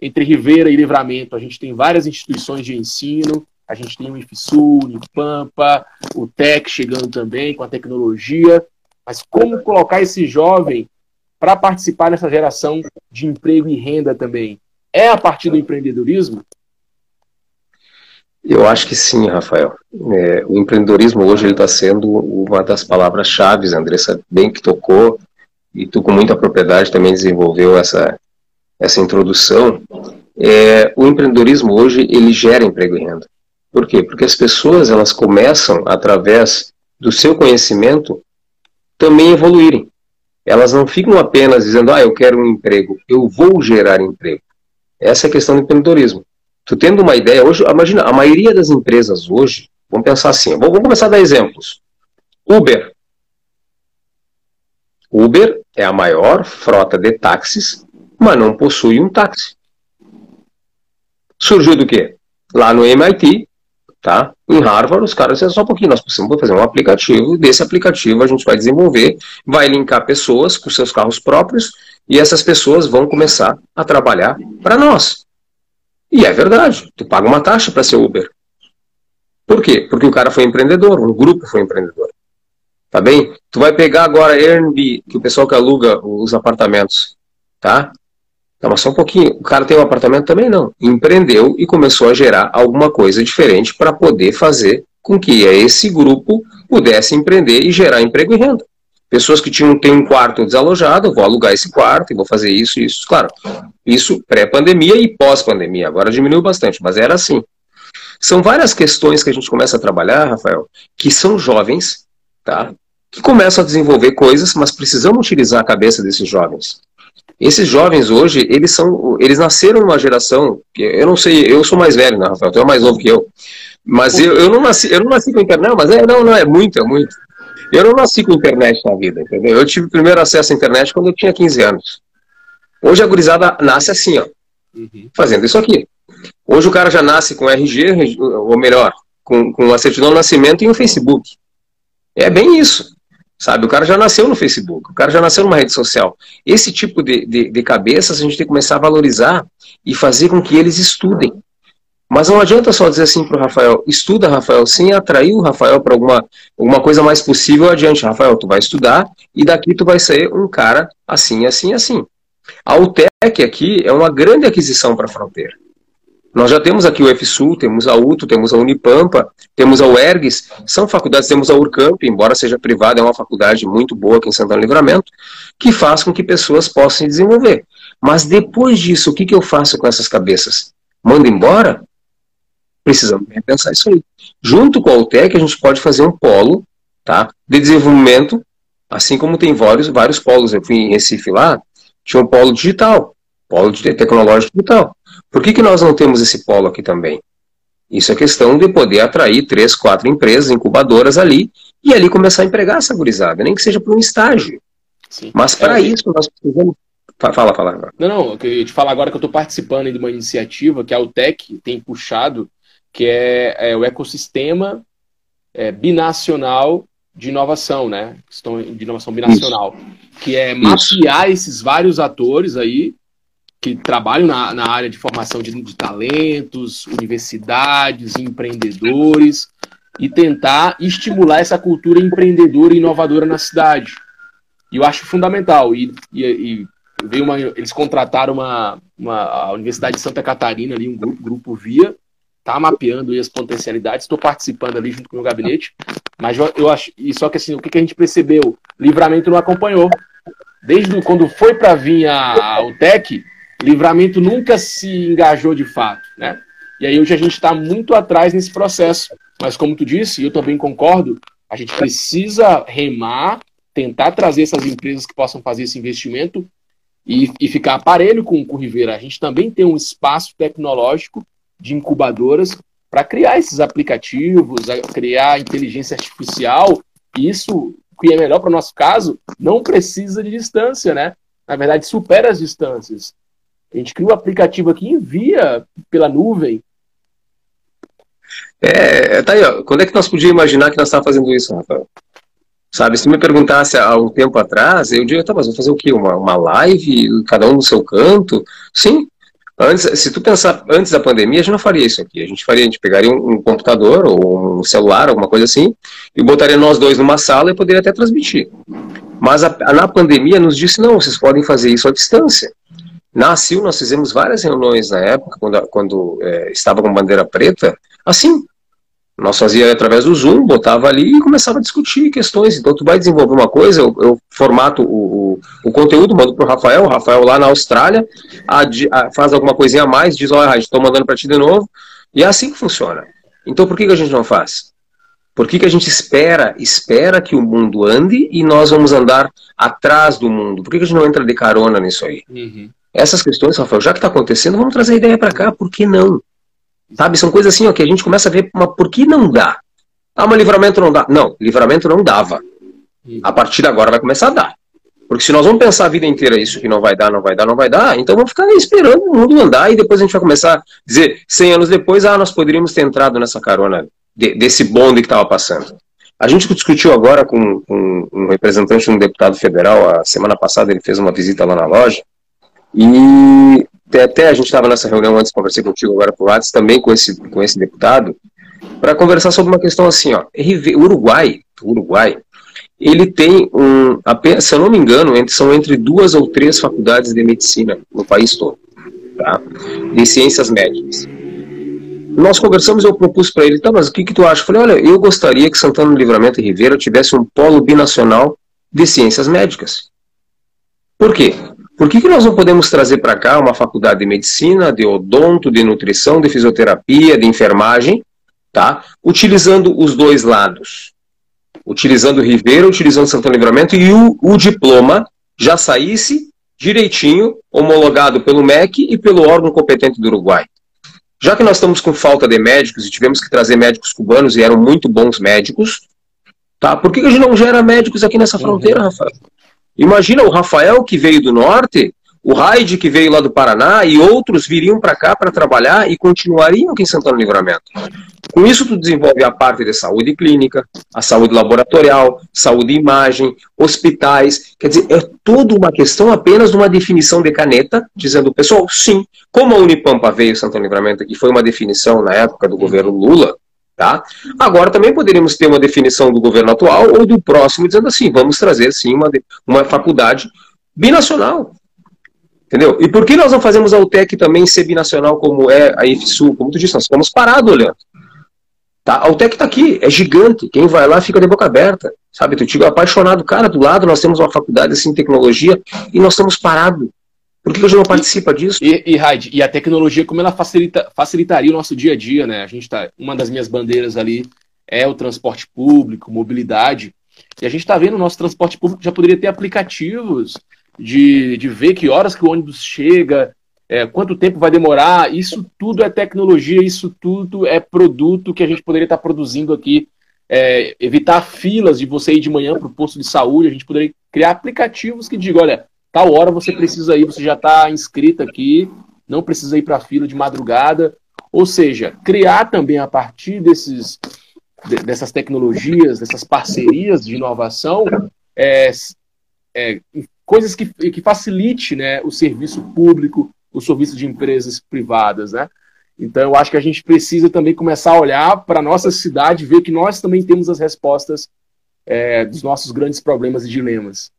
entre Ribeira e Livramento, a gente tem várias instituições de ensino, a gente tem o IFSU, o Pampa, o TEC chegando também com a tecnologia, mas como colocar esse jovem para participar nessa geração de emprego e renda também? É a partir do empreendedorismo? Eu acho que sim, Rafael. É, o empreendedorismo hoje está sendo uma das palavras-chave, Andressa bem que tocou, e tu com muita propriedade também desenvolveu essa, essa introdução, é, o empreendedorismo hoje ele gera emprego e renda. Por quê? Porque as pessoas elas começam através do seu conhecimento também evoluírem. Elas não ficam apenas dizendo, ah, eu quero um emprego, eu vou gerar emprego. Essa é a questão do empreendedorismo. Tu tendo uma ideia, hoje, imagina, a maioria das empresas hoje, vamos pensar assim, vamos começar a dar exemplos. Uber. Uber é a maior frota de táxis mas não possui um táxi. Surgiu do quê? Lá no MIT, tá? Em Harvard, os caras disseram só um pouquinho, nós precisamos fazer um aplicativo, desse aplicativo a gente vai desenvolver, vai linkar pessoas com seus carros próprios, e essas pessoas vão começar a trabalhar para nós. E é verdade, tu paga uma taxa para ser Uber. Por quê? Porque o cara foi empreendedor, um grupo foi empreendedor. Tá bem? Tu vai pegar agora Airbnb, que o pessoal que aluga os apartamentos, tá? Não, mas só um pouquinho. O cara tem um apartamento também não. Empreendeu e começou a gerar alguma coisa diferente para poder fazer com que esse grupo pudesse empreender e gerar emprego e renda. Pessoas que tinham tem um quarto desalojado, vou alugar esse quarto e vou fazer isso e isso. Claro, isso pré-pandemia e pós-pandemia. Agora diminuiu bastante, mas era assim. São várias questões que a gente começa a trabalhar, Rafael, que são jovens, tá? Que começam a desenvolver coisas, mas precisamos utilizar a cabeça desses jovens. Esses jovens hoje, eles são, eles nasceram numa geração, eu não sei, eu sou mais velho, né, Rafael? Tu é mais novo que eu. Mas eu, eu não nasci, eu não nasci com internet, não, mas é, não, não, é muito, é muito. Eu não nasci com internet na vida, entendeu? Eu tive o primeiro acesso à internet quando eu tinha 15 anos. Hoje a gurizada nasce assim, ó. uhum. fazendo isso aqui. Hoje o cara já nasce com RG, ou melhor, com, com a certidão de nascimento e um Facebook. É bem isso. Sabe, o cara já nasceu no Facebook, o cara já nasceu numa rede social. Esse tipo de, de, de cabeças a gente tem que começar a valorizar e fazer com que eles estudem. Mas não adianta só dizer assim para o Rafael, estuda, Rafael, sem atrair o Rafael para alguma, alguma coisa mais possível adiante. Rafael, tu vai estudar e daqui tu vai ser um cara assim, assim, assim. A UTEC aqui é uma grande aquisição para a fronteira. Nós já temos aqui o FSUL, temos a UTO, temos a Unipampa, temos a UERGS, são faculdades, temos a URCAMP, embora seja privada, é uma faculdade muito boa aqui em Santana Livramento, que faz com que pessoas possam se desenvolver. Mas depois disso, o que, que eu faço com essas cabeças? Mando embora? Precisamos repensar isso aí. Junto com a UTEC, a gente pode fazer um polo tá, de desenvolvimento, assim como tem vários, vários polos. Eu fui em Recife lá, tinha um polo digital, polo de tecnológico digital. Por que, que nós não temos esse polo aqui também? Isso é questão de poder atrair três, quatro empresas incubadoras ali e ali começar a empregar essa gurizada, nem que seja para um estágio. Sim. Mas para é, isso nós precisamos. Fala, fala. Não, não, eu te falar agora que eu estou participando de uma iniciativa que a UTEC tem puxado, que é, é o ecossistema é, binacional de inovação, né? De inovação binacional. Isso. Que é mapear isso. esses vários atores aí que trabalham na, na área de formação de, de talentos, universidades, empreendedores, e tentar estimular essa cultura empreendedora e inovadora na cidade. E eu acho fundamental. E, e, e veio uma, eles contrataram uma, uma, a Universidade de Santa Catarina, ali, um grupo, grupo VIA, tá mapeando as potencialidades. Estou participando ali junto com o meu gabinete. Mas eu, acho. E só que assim, o que, que a gente percebeu? Livramento não acompanhou. Desde quando foi para vir a, a UTEC, Livramento nunca se engajou de fato, né? E aí hoje a gente está muito atrás nesse processo. Mas como tu disse, e eu também concordo, a gente precisa remar, tentar trazer essas empresas que possam fazer esse investimento e, e ficar aparelho com, com o Rivera. A gente também tem um espaço tecnológico de incubadoras para criar esses aplicativos, criar inteligência artificial. Isso, que é melhor para o nosso caso, não precisa de distância, né? Na verdade, supera as distâncias. A gente cria um aplicativo aqui e envia pela nuvem. É, tá aí, ó. Quando é que nós podíamos imaginar que nós estávamos fazendo isso, Rafael? Sabe, se me perguntasse há um tempo atrás, eu diria, tá, mas vou fazer o quê? Uma, uma live, cada um no seu canto? Sim. Antes, se tu pensar antes da pandemia, a gente não faria isso aqui. A gente faria, a gente pegaria um, um computador ou um celular, alguma coisa assim, e botaria nós dois numa sala e poderia até transmitir. Mas a, na pandemia nos disse, não, vocês podem fazer isso à distância. Na CIL nós fizemos várias reuniões na época, quando, quando é, estava com bandeira preta, assim. Nós fazia através do Zoom, botava ali e começava a discutir questões. Então, tu vai desenvolver uma coisa, eu, eu formato o, o, o, conteúdo, mando para o Rafael, o Rafael lá na Austrália, a, a, faz alguma coisinha a mais, diz, olha, estou mandando para ti de novo. E é assim que funciona. Então, por que, que a gente não faz? Por que, que a gente espera, espera que o mundo ande e nós vamos andar atrás do mundo? Por que, que a gente não entra de carona nisso aí? Uhum. Essas questões, Rafael, já que está acontecendo, vamos trazer a ideia para cá, por que não? Sabe, são coisas assim ó, que a gente começa a ver, mas por que não dá? Ah, mas livramento não dá. Não, livramento não dava. A partir de agora vai começar a dar. Porque se nós vamos pensar a vida inteira isso que não vai dar, não vai dar, não vai dar, então vamos ficar esperando o mundo andar e depois a gente vai começar a dizer, 100 anos depois, ah, nós poderíamos ter entrado nessa carona de, desse bonde que estava passando. A gente discutiu agora com, com um representante de um deputado federal, a semana passada ele fez uma visita lá na loja, e até a gente estava nessa reunião antes, conversei contigo agora por WhatsApp, também com esse, com esse deputado, para conversar sobre uma questão assim, ó, o Uruguai, Uruguai, ele tem um, se eu não me engano, são entre duas ou três faculdades de medicina no país todo, tá? de ciências médicas. Nós conversamos, eu propus para ele, tá, mas o que, que tu acha? Eu falei, olha, eu gostaria que Santana do Livramento e Ribeira tivesse um polo binacional de ciências médicas. Por quê? Por que, que nós não podemos trazer para cá uma faculdade de medicina, de odonto, de nutrição, de fisioterapia, de enfermagem, tá? utilizando os dois lados? Utilizando Ribeira, utilizando Santana Livramento e o, o diploma já saísse direitinho, homologado pelo MEC e pelo órgão competente do Uruguai. Já que nós estamos com falta de médicos e tivemos que trazer médicos cubanos e eram muito bons médicos, tá? Por que, que a gente não gera médicos aqui nessa fronteira, uhum. Rafael? Imagina o Rafael que veio do norte, O Raid, que veio lá do Paraná, e outros viriam para cá para trabalhar e continuariam aqui em Santana do Livramento. Com isso, tu desenvolve a parte de saúde clínica, a saúde laboratorial, saúde imagem, hospitais. Quer dizer, é toda uma questão apenas de uma definição de caneta, dizendo, pessoal, sim, como a Unipampa veio Santana Livramento, que foi uma definição na época do governo Lula, Tá? Agora também poderíamos ter uma definição do governo atual ou do próximo, dizendo assim, vamos trazer sim uma, uma faculdade binacional. Entendeu? E por que nós não fazemos a UTEC também ser binacional como é a IFSU? Como tu disse, nós ficamos parados olhando. Tá? A UTEC está aqui, é gigante. Quem vai lá fica de boca aberta. Sabe? Tu digo apaixonado. Cara, do lado nós temos uma faculdade assim, tecnologia e nós estamos parados. Por que gente não participa disso? E, e, e a tecnologia, como ela facilita, facilitaria o nosso dia a dia, né? A gente tá. Uma das minhas bandeiras ali é o transporte público, mobilidade. E a gente está vendo o nosso transporte público já poderia ter aplicativos de, de ver que horas que o ônibus chega, é, quanto tempo vai demorar, isso tudo é tecnologia, isso tudo é produto que a gente poderia estar produzindo aqui. É, evitar filas de você ir de manhã para o posto de saúde, a gente poderia criar aplicativos que digam, olha, tal hora você precisa ir, você já está inscrito aqui, não precisa ir para a fila de madrugada. Ou seja, criar também a partir desses, dessas tecnologias, dessas parcerias de inovação, é, é, coisas que, que facilite né, o serviço público, o serviço de empresas privadas. Né? Então, eu acho que a gente precisa também começar a olhar para a nossa cidade, ver que nós também temos as respostas é, dos nossos grandes problemas e dilemas.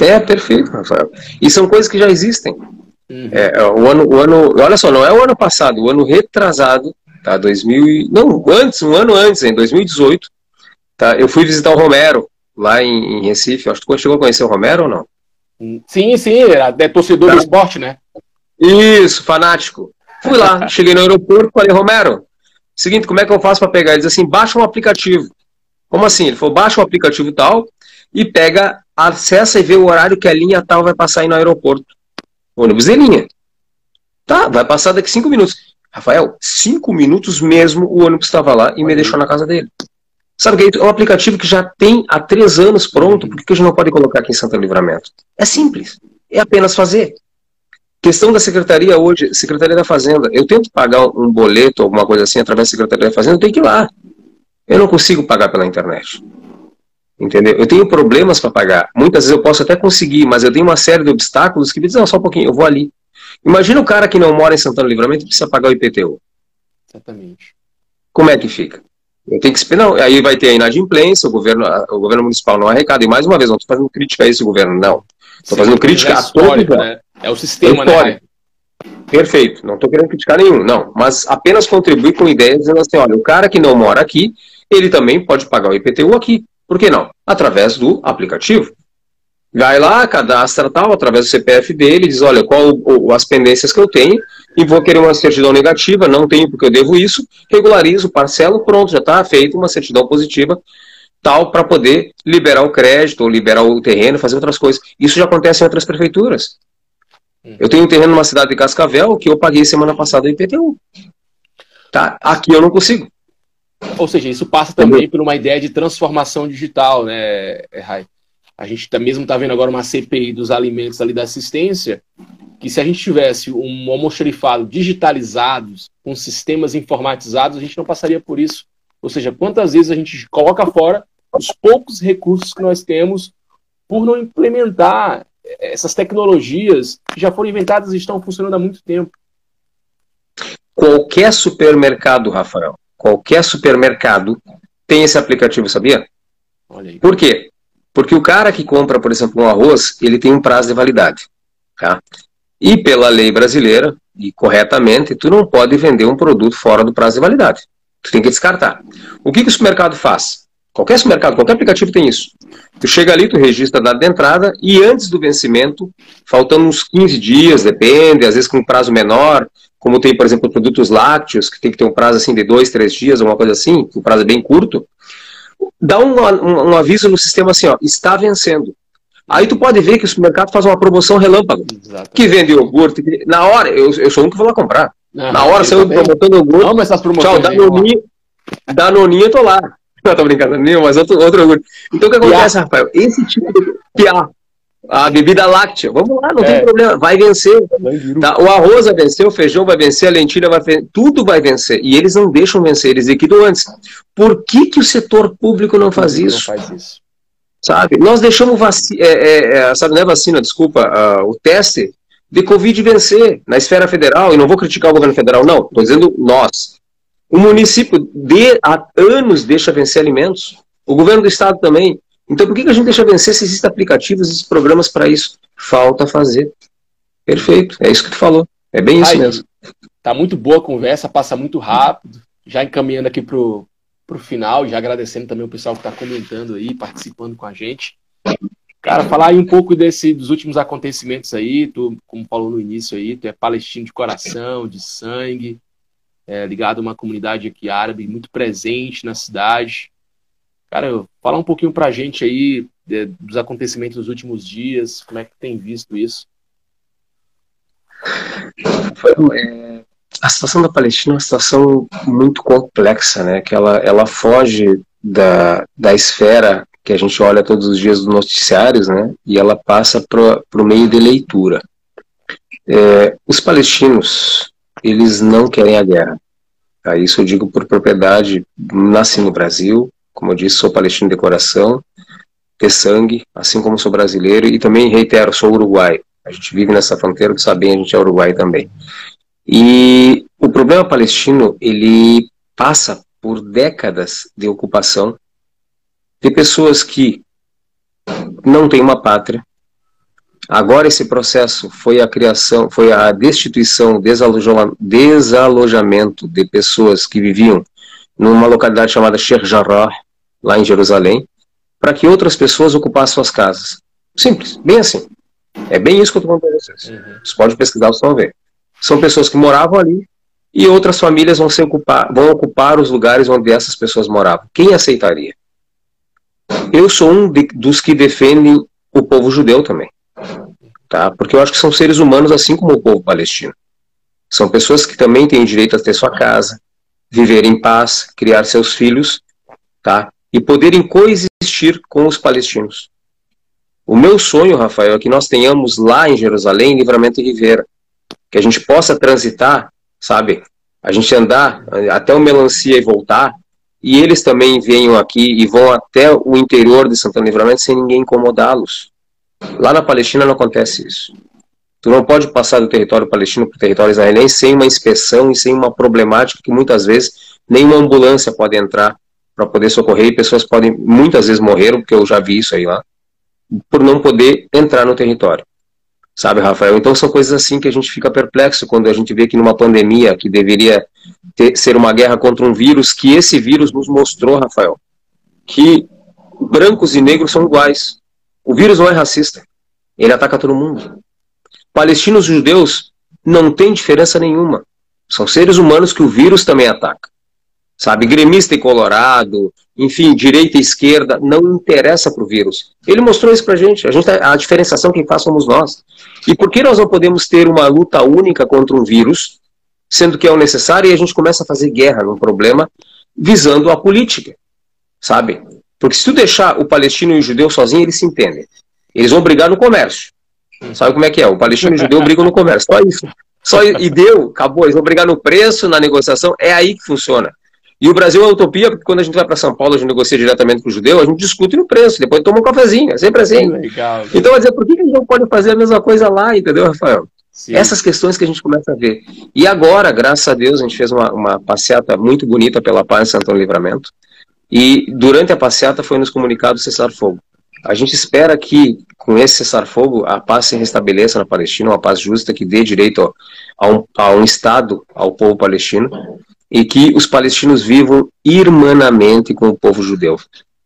É, perfeito, Rafael. E são coisas que já existem. Uhum. É, é o, ano, o ano, olha só, não é o ano passado, o ano retrasado, tá? 2000, não, antes, um ano antes, em 2018, tá? Eu fui visitar o Romero, lá em, em Recife. Acho que tu chegou a conhecer o Romero ou não? Sim, sim, é torcedor tá. do esporte, né? Isso, fanático. Fui lá, cheguei no aeroporto, falei, Romero, seguinte, como é que eu faço para pegar? Ele diz assim, baixa um aplicativo. Como assim? Ele falou, baixa um aplicativo tal e pega, acessa e vê o horário que a linha tal vai passar aí no aeroporto. Ônibus de linha. Tá, vai passar daqui cinco minutos. Rafael, cinco minutos mesmo o ônibus estava lá e me deixou na casa dele. Sabe que é um aplicativo que já tem há três anos pronto, por que a gente não pode colocar aqui em Santo Livramento? É simples, é apenas fazer. Questão da secretaria hoje, Secretaria da Fazenda. Eu tento pagar um boleto, alguma coisa assim, através da Secretaria da Fazenda, eu tenho que ir lá. Eu não consigo pagar pela internet. Entendeu? Eu tenho problemas para pagar. Muitas vezes eu posso até conseguir, mas eu tenho uma série de obstáculos que me dizem, não, só um pouquinho, eu vou ali. Imagina o cara que não mora em Santana Livramento e precisa pagar o IPTU. Exatamente. Como é que fica? Eu tenho que esperar. Aí vai ter a inadimplência, o governo, o governo municipal não arrecada. E mais uma vez, não estou fazendo crítica a esse governo, não. Estou fazendo crítica é a todo. Né? É o sistema, é né? Perfeito, não estou querendo criticar nenhum, não. Mas apenas contribuir com ideias dizendo assim: olha, o cara que não mora aqui, ele também pode pagar o IPTU aqui. Por que não? Através do aplicativo. Vai lá, cadastra tal, através do CPF dele, diz, olha, qual o, as pendências que eu tenho, e vou querer uma certidão negativa, não tenho porque eu devo isso, regularizo, parcelo, pronto, já está feita uma certidão positiva, tal, para poder liberar o crédito, ou liberar o terreno, fazer outras coisas. Isso já acontece em outras prefeituras. Hum. Eu tenho um terreno numa cidade de Cascavel que eu paguei semana passada o IPTU. Tá? Aqui eu não consigo. Ou seja, isso passa também por uma ideia de transformação digital, né, Rai? A gente tá, mesmo está vendo agora uma CPI dos alimentos ali da assistência, que se a gente tivesse um almoxerifado digitalizados, com sistemas informatizados, a gente não passaria por isso. Ou seja, quantas vezes a gente coloca fora os poucos recursos que nós temos por não implementar essas tecnologias que já foram inventadas e estão funcionando há muito tempo. Qualquer supermercado, Rafael, qualquer supermercado tem esse aplicativo, sabia? Por quê? Porque o cara que compra, por exemplo, um arroz, ele tem um prazo de validade. Tá? E pela lei brasileira, e corretamente, tu não pode vender um produto fora do prazo de validade. Tu tem que descartar. O que, que o supermercado faz? Qualquer supermercado, qualquer aplicativo tem isso. Tu chega ali, tu registra a data de entrada e antes do vencimento, faltando uns 15 dias, depende, às vezes com um prazo menor, como tem, por exemplo, produtos lácteos, que tem que ter um prazo assim de dois, três dias, uma coisa assim, que o prazo é bem curto, dá um, um, um, aviso no sistema assim, ó, está vencendo. Aí tu pode ver que o supermercado faz uma promoção relâmpago, Exatamente. que vende iogurte, que, na hora, eu, eu sou um que vou lá comprar. Ah, na hora saiu promoção iogurte, Não, mas essas promoções tchau, Danoninha, Danoninha eu tô lá. Não, tô brincando, nenhum, mas outro, outro iogurte. Então o que acontece, Rafael? Esse tipo de... Piá. A bebida láctea. Vamos lá, não é. tem problema, vai vencer. Tá? O arroz vai vencer, o feijão vai vencer, a lentilha vai vencer, tudo vai vencer. E eles não deixam vencer, eles liquidam antes. Por que, que o setor público não faz isso? Não faz isso. Sabe? Nós deixamos vacina, é, é, é, sabe, não é vacina, desculpa, uh, o teste de Covid vencer na esfera federal, e não vou criticar o governo federal, não, estou dizendo nós. O município de, há anos deixa vencer alimentos, o governo do estado também. Então, por que a gente deixa vencer se existem aplicativos, esses programas para isso? Falta fazer. Perfeito, é isso que tu falou. É bem isso Ai, mesmo. Tá muito boa a conversa, passa muito rápido. Já encaminhando aqui pro, pro final, já agradecendo também o pessoal que está comentando aí, participando com a gente. Cara, falar aí um pouco desse, dos últimos acontecimentos aí, tu, como falou no início aí, tu é palestino de coração, de sangue, é, ligado a uma comunidade aqui árabe muito presente na cidade. Cara, fala um pouquinho pra gente aí de, dos acontecimentos dos últimos dias, como é que tem visto isso? É, a situação da Palestina é uma situação muito complexa, né? Que ela, ela foge da, da esfera que a gente olha todos os dias dos noticiários, né? E ela passa para o meio de leitura. É, os palestinos, eles não querem a guerra. Tá? Isso eu digo por propriedade. Nasci no Brasil, como eu disse, sou palestino de coração, de sangue, assim como sou brasileiro, e também reitero, sou uruguaio. A gente vive nessa fronteira, tu sabe bem, a gente é uruguaio também. E o problema palestino, ele passa por décadas de ocupação de pessoas que não têm uma pátria. Agora esse processo foi a criação, foi a destituição, desalojamento de pessoas que viviam numa localidade chamada Sheikh Jarrah, lá em Jerusalém, para que outras pessoas ocupassem suas casas. Simples, bem assim. É bem isso que eu estou falando para vocês. Uhum. Vocês podem pesquisar, vocês vão ver. São pessoas que moravam ali e outras famílias vão, se ocupar, vão ocupar os lugares onde essas pessoas moravam. Quem aceitaria? Eu sou um de, dos que defendem o povo judeu também. Tá? Porque eu acho que são seres humanos assim como o povo palestino. São pessoas que também têm direito a ter sua casa, viver em paz, criar seus filhos, tá? E poderem coexistir com os palestinos. O meu sonho, Rafael, é que nós tenhamos lá em Jerusalém Livramento e Ribeira, que a gente possa transitar, sabe? A gente andar até o Melancia e voltar, e eles também venham aqui e vão até o interior de Santana Livramento sem ninguém incomodá-los. Lá na Palestina não acontece isso. Tu não pode passar do território palestino para o território israelense sem uma inspeção e sem uma problemática que muitas vezes nenhuma ambulância pode entrar para poder socorrer e pessoas podem, muitas vezes morreram, porque eu já vi isso aí lá, por não poder entrar no território. Sabe, Rafael? Então são coisas assim que a gente fica perplexo quando a gente vê que numa pandemia que deveria ter, ser uma guerra contra um vírus, que esse vírus nos mostrou, Rafael, que brancos e negros são iguais. O vírus não é racista. Ele ataca todo mundo. Palestinos e judeus não tem diferença nenhuma. São seres humanos que o vírus também ataca. Sabe, gremista e colorado, enfim, direita e esquerda, não interessa para o vírus. Ele mostrou isso para gente. A, gente. a diferenciação quem faz somos nós. E por que nós não podemos ter uma luta única contra um vírus, sendo que é o necessário, e a gente começa a fazer guerra num problema visando a política, sabe? Porque se tu deixar o palestino e o judeu sozinho, eles se entendem. Eles vão brigar no comércio. Sabe como é que é? O palestino e o judeu brigam no comércio. Só isso. Só, e deu, acabou. Eles vão brigar no preço, na negociação. É aí que funciona. E o Brasil é utopia, porque quando a gente vai para São Paulo, a gente negocia diretamente com o judeu, a gente discute no preço, depois toma um cafezinho, é sempre assim. Legal, então, dizer, por que a gente não pode fazer a mesma coisa lá, entendeu, Rafael? Sim. Essas questões que a gente começa a ver. E agora, graças a Deus, a gente fez uma, uma passeata muito bonita pela paz em Santo Livramento. E durante a passeata foi nos comunicado cessar-fogo. A gente espera que, com esse cessar-fogo, a paz se restabeleça na Palestina, uma paz justa que dê direito a um, a um Estado ao povo palestino e que os palestinos vivam irmanamente com o povo judeu.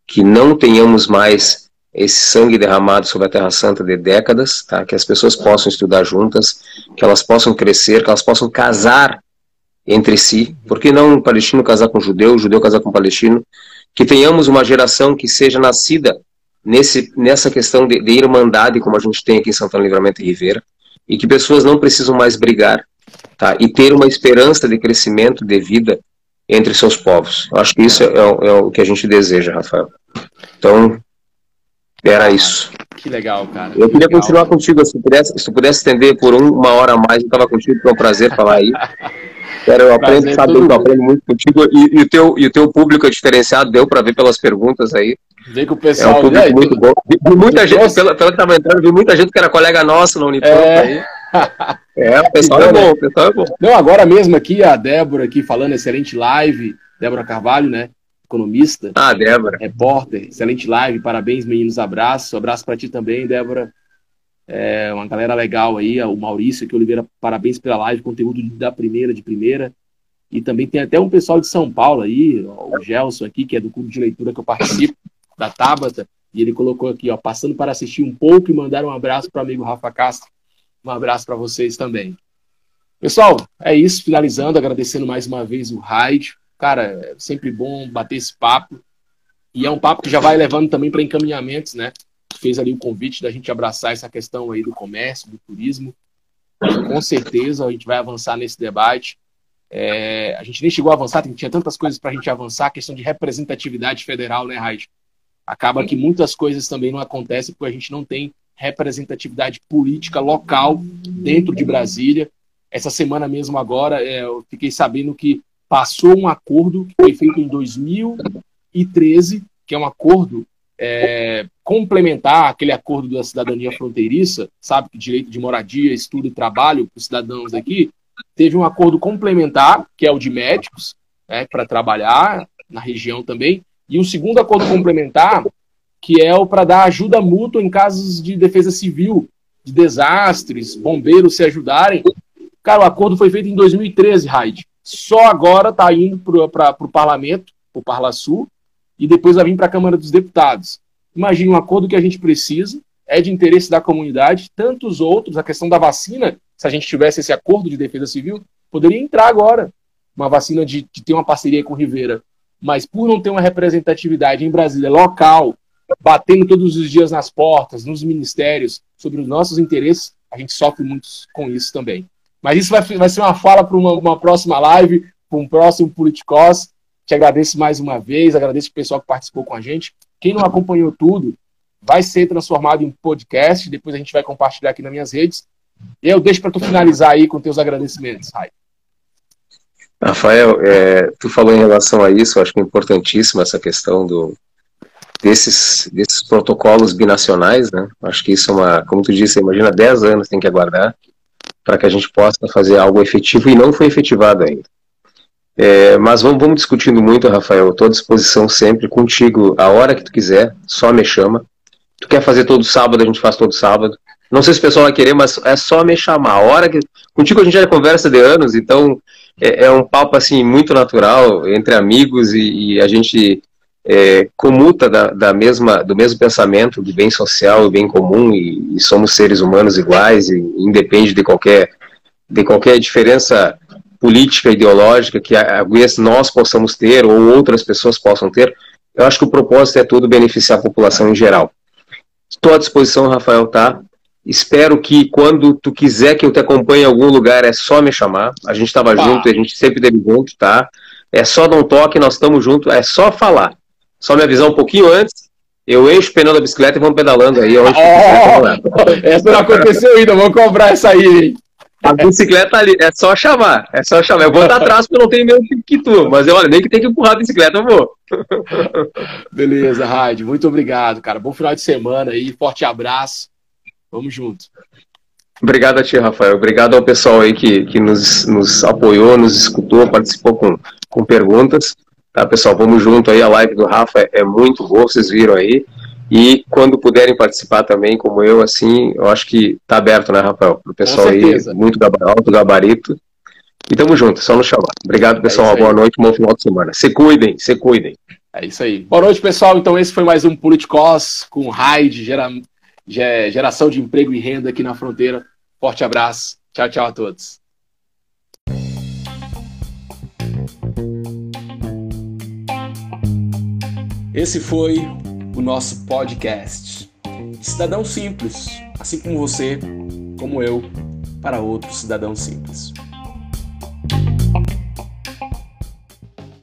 Que não tenhamos mais esse sangue derramado sobre a Terra Santa de décadas, tá? que as pessoas possam estudar juntas, que elas possam crescer, que elas possam casar entre si. Por que não um palestino casar com um judeu, um judeu casar com um palestino? Que tenhamos uma geração que seja nascida nesse, nessa questão de, de irmandade, como a gente tem aqui em Santana Livramento e Ribeira, e que pessoas não precisam mais brigar, tá? e ter uma esperança de crescimento de vida entre seus povos. Eu acho que isso é, é, o que a gente deseja, Rafael. Então, Era isso. Que legal, cara. Eu queria legal. continuar contigo, se tu pudesse, se pudesse estender por um, uma hora a mais, eu tava contigo, foi um prazer falar aí. Quero, eu aprendo, Prazer sabe, eu aprendo muito contigo e, e o teu, e o teu público é diferenciado, deu para ver pelas perguntas aí. Vê que o É um pessoal. público Né? muito bom. Vi, muita gente, pela, pela que tava entrando, vi muita gente que era colega nosso na Unipampa É. aí. É, o pessoal Que é bom, né? o pessoal é bom. Não, agora mesmo aqui, a Débora aqui falando, excelente live. Débora Carvalho, né? Economista, Ah, Débora. repórter, excelente live. Parabéns, meninos. Abraço. Abraço para ti também, Débora. É uma galera legal aí. O Maurício aqui, Oliveira, parabéns pela live. Conteúdo da primeira, de primeira. E também tem até um pessoal de São Paulo aí, o Gelson aqui, que é do clube de leitura que eu participo, da Tabata. E ele colocou aqui, ó, passando para assistir um pouco e mandar um abraço para o amigo Rafa Castro. Um abraço para vocês também. Pessoal, é isso. Finalizando, agradecendo mais uma vez o Raid. Cara, é sempre bom bater esse papo. E é um papo que já vai levando também para encaminhamentos, né? Fez ali o convite da gente abraçar essa questão aí do comércio, do turismo. Com certeza a gente vai avançar nesse debate. É, a gente nem chegou a avançar, tinha tantas coisas para a gente avançar. A questão de representatividade federal, né, Raid? Acaba que muitas coisas também não acontecem porque a gente não tem representatividade política local dentro de Brasília. Essa semana mesmo agora, é, eu fiquei sabendo que passou um acordo que foi feito em 2013, que é um acordo é, complementar aquele acordo da cidadania fronteiriça, sabe, que direito de moradia, estudo e trabalho para os cidadãos aqui, teve um acordo complementar, que é o de médicos, né, para trabalhar na região também, e um segundo acordo complementar, que é o para dar ajuda mútua em casos de defesa civil, de desastres, bombeiros se ajudarem. Cara, o acordo foi feito em 2013, Raid. Só agora está indo para o parlamento, o Parla Sul, e depois vai vir para a Câmara dos Deputados. Imagine um acordo que a gente precisa, é de interesse da comunidade, tantos outros, a questão da vacina, se a gente tivesse esse acordo de defesa civil, poderia entrar agora. Uma vacina de, que tem uma parceria com Rivera. Mas por não ter uma representatividade em Brasília local, batendo todos os dias nas portas, nos ministérios, sobre os nossos interesses, a gente sofre muito com isso também. Mas isso vai, vai ser uma fala para uma, uma, próxima live, para um próximo Politicós. Te agradeço mais uma vez, agradeço o pessoal que participou com a gente. Quem não acompanhou tudo, vai ser transformado em podcast, depois a gente vai compartilhar aqui nas minhas redes. E eu deixo para tu finalizar aí com teus agradecimentos, Rai. Rafael, é, tu falou em relação a isso, eu acho que é importantíssima essa questão do, desses, desses protocolos binacionais, né? Acho que isso é uma, como tu disse, imagina 10 anos tem que aguardar para que a gente possa fazer algo efetivo e não foi efetivado ainda. É, mas vamos, vamos discutindo muito, Rafael. Estou à disposição sempre contigo, a hora que tu quiser, só me chama. Tu quer fazer todo sábado, a gente faz todo sábado. Não sei se o pessoal vai querer, mas é só me chamar. A hora que. Contigo a gente já conversa de anos, então é, é um papo assim muito natural entre amigos e, e a gente é, comuta da, da, mesma, do mesmo pensamento do bem social e bem comum e, e, somos seres humanos iguais e independe de qualquer de qualquer diferença política ideológica que talvez nós possamos ter ou outras pessoas possam ter eu acho que o propósito é todo beneficiar a população em geral. Estou à disposição Rafael tá? Espero que quando tu quiser que eu te acompanhe em algum lugar é só me chamar. A gente estava junto a gente sempre teve junto tá? É só dar um toque nós estamos juntos é só falar só me avisar um pouquinho antes. Eu encho o pneu da bicicleta e vamos pedalando aí. Oh, essa não aconteceu ainda, vou cobrar essa aí, hein? A bicicleta ali, é só chamar. É só chamar. Eu vou estar atrás porque eu não tenho medo que tu. Mas eu, olha, nem que tem que empurrar a bicicleta, eu vou. Beleza, Raid. Muito obrigado, cara. Bom final de semana aí. Forte abraço. Vamos junto. Obrigado a ti, Rafael. Obrigado ao pessoal aí que, que nos, nos apoiou, nos escutou, participou com, com perguntas. Tá, pessoal? Vamos junto aí. A live do Rafa é, é, muito boa, vocês viram aí. E quando puderem participar também, como eu, assim, eu acho que tá aberto, né, Rafael? Pro pessoal aí, muito alto gabarito. E tamo junto, só nos chamar. Obrigado, pessoal. É boa noite, um bom final de semana. Se cuidem, se cuidem. É isso aí. Boa noite, pessoal. Então, esse foi mais um Politicós com Raid, gera, geração de emprego e renda aqui na fronteira. Forte abraço. Tchau, tchau a todos. Esse foi o nosso podcast. Cidadão Simples, assim como você, como eu, para outro cidadão simples.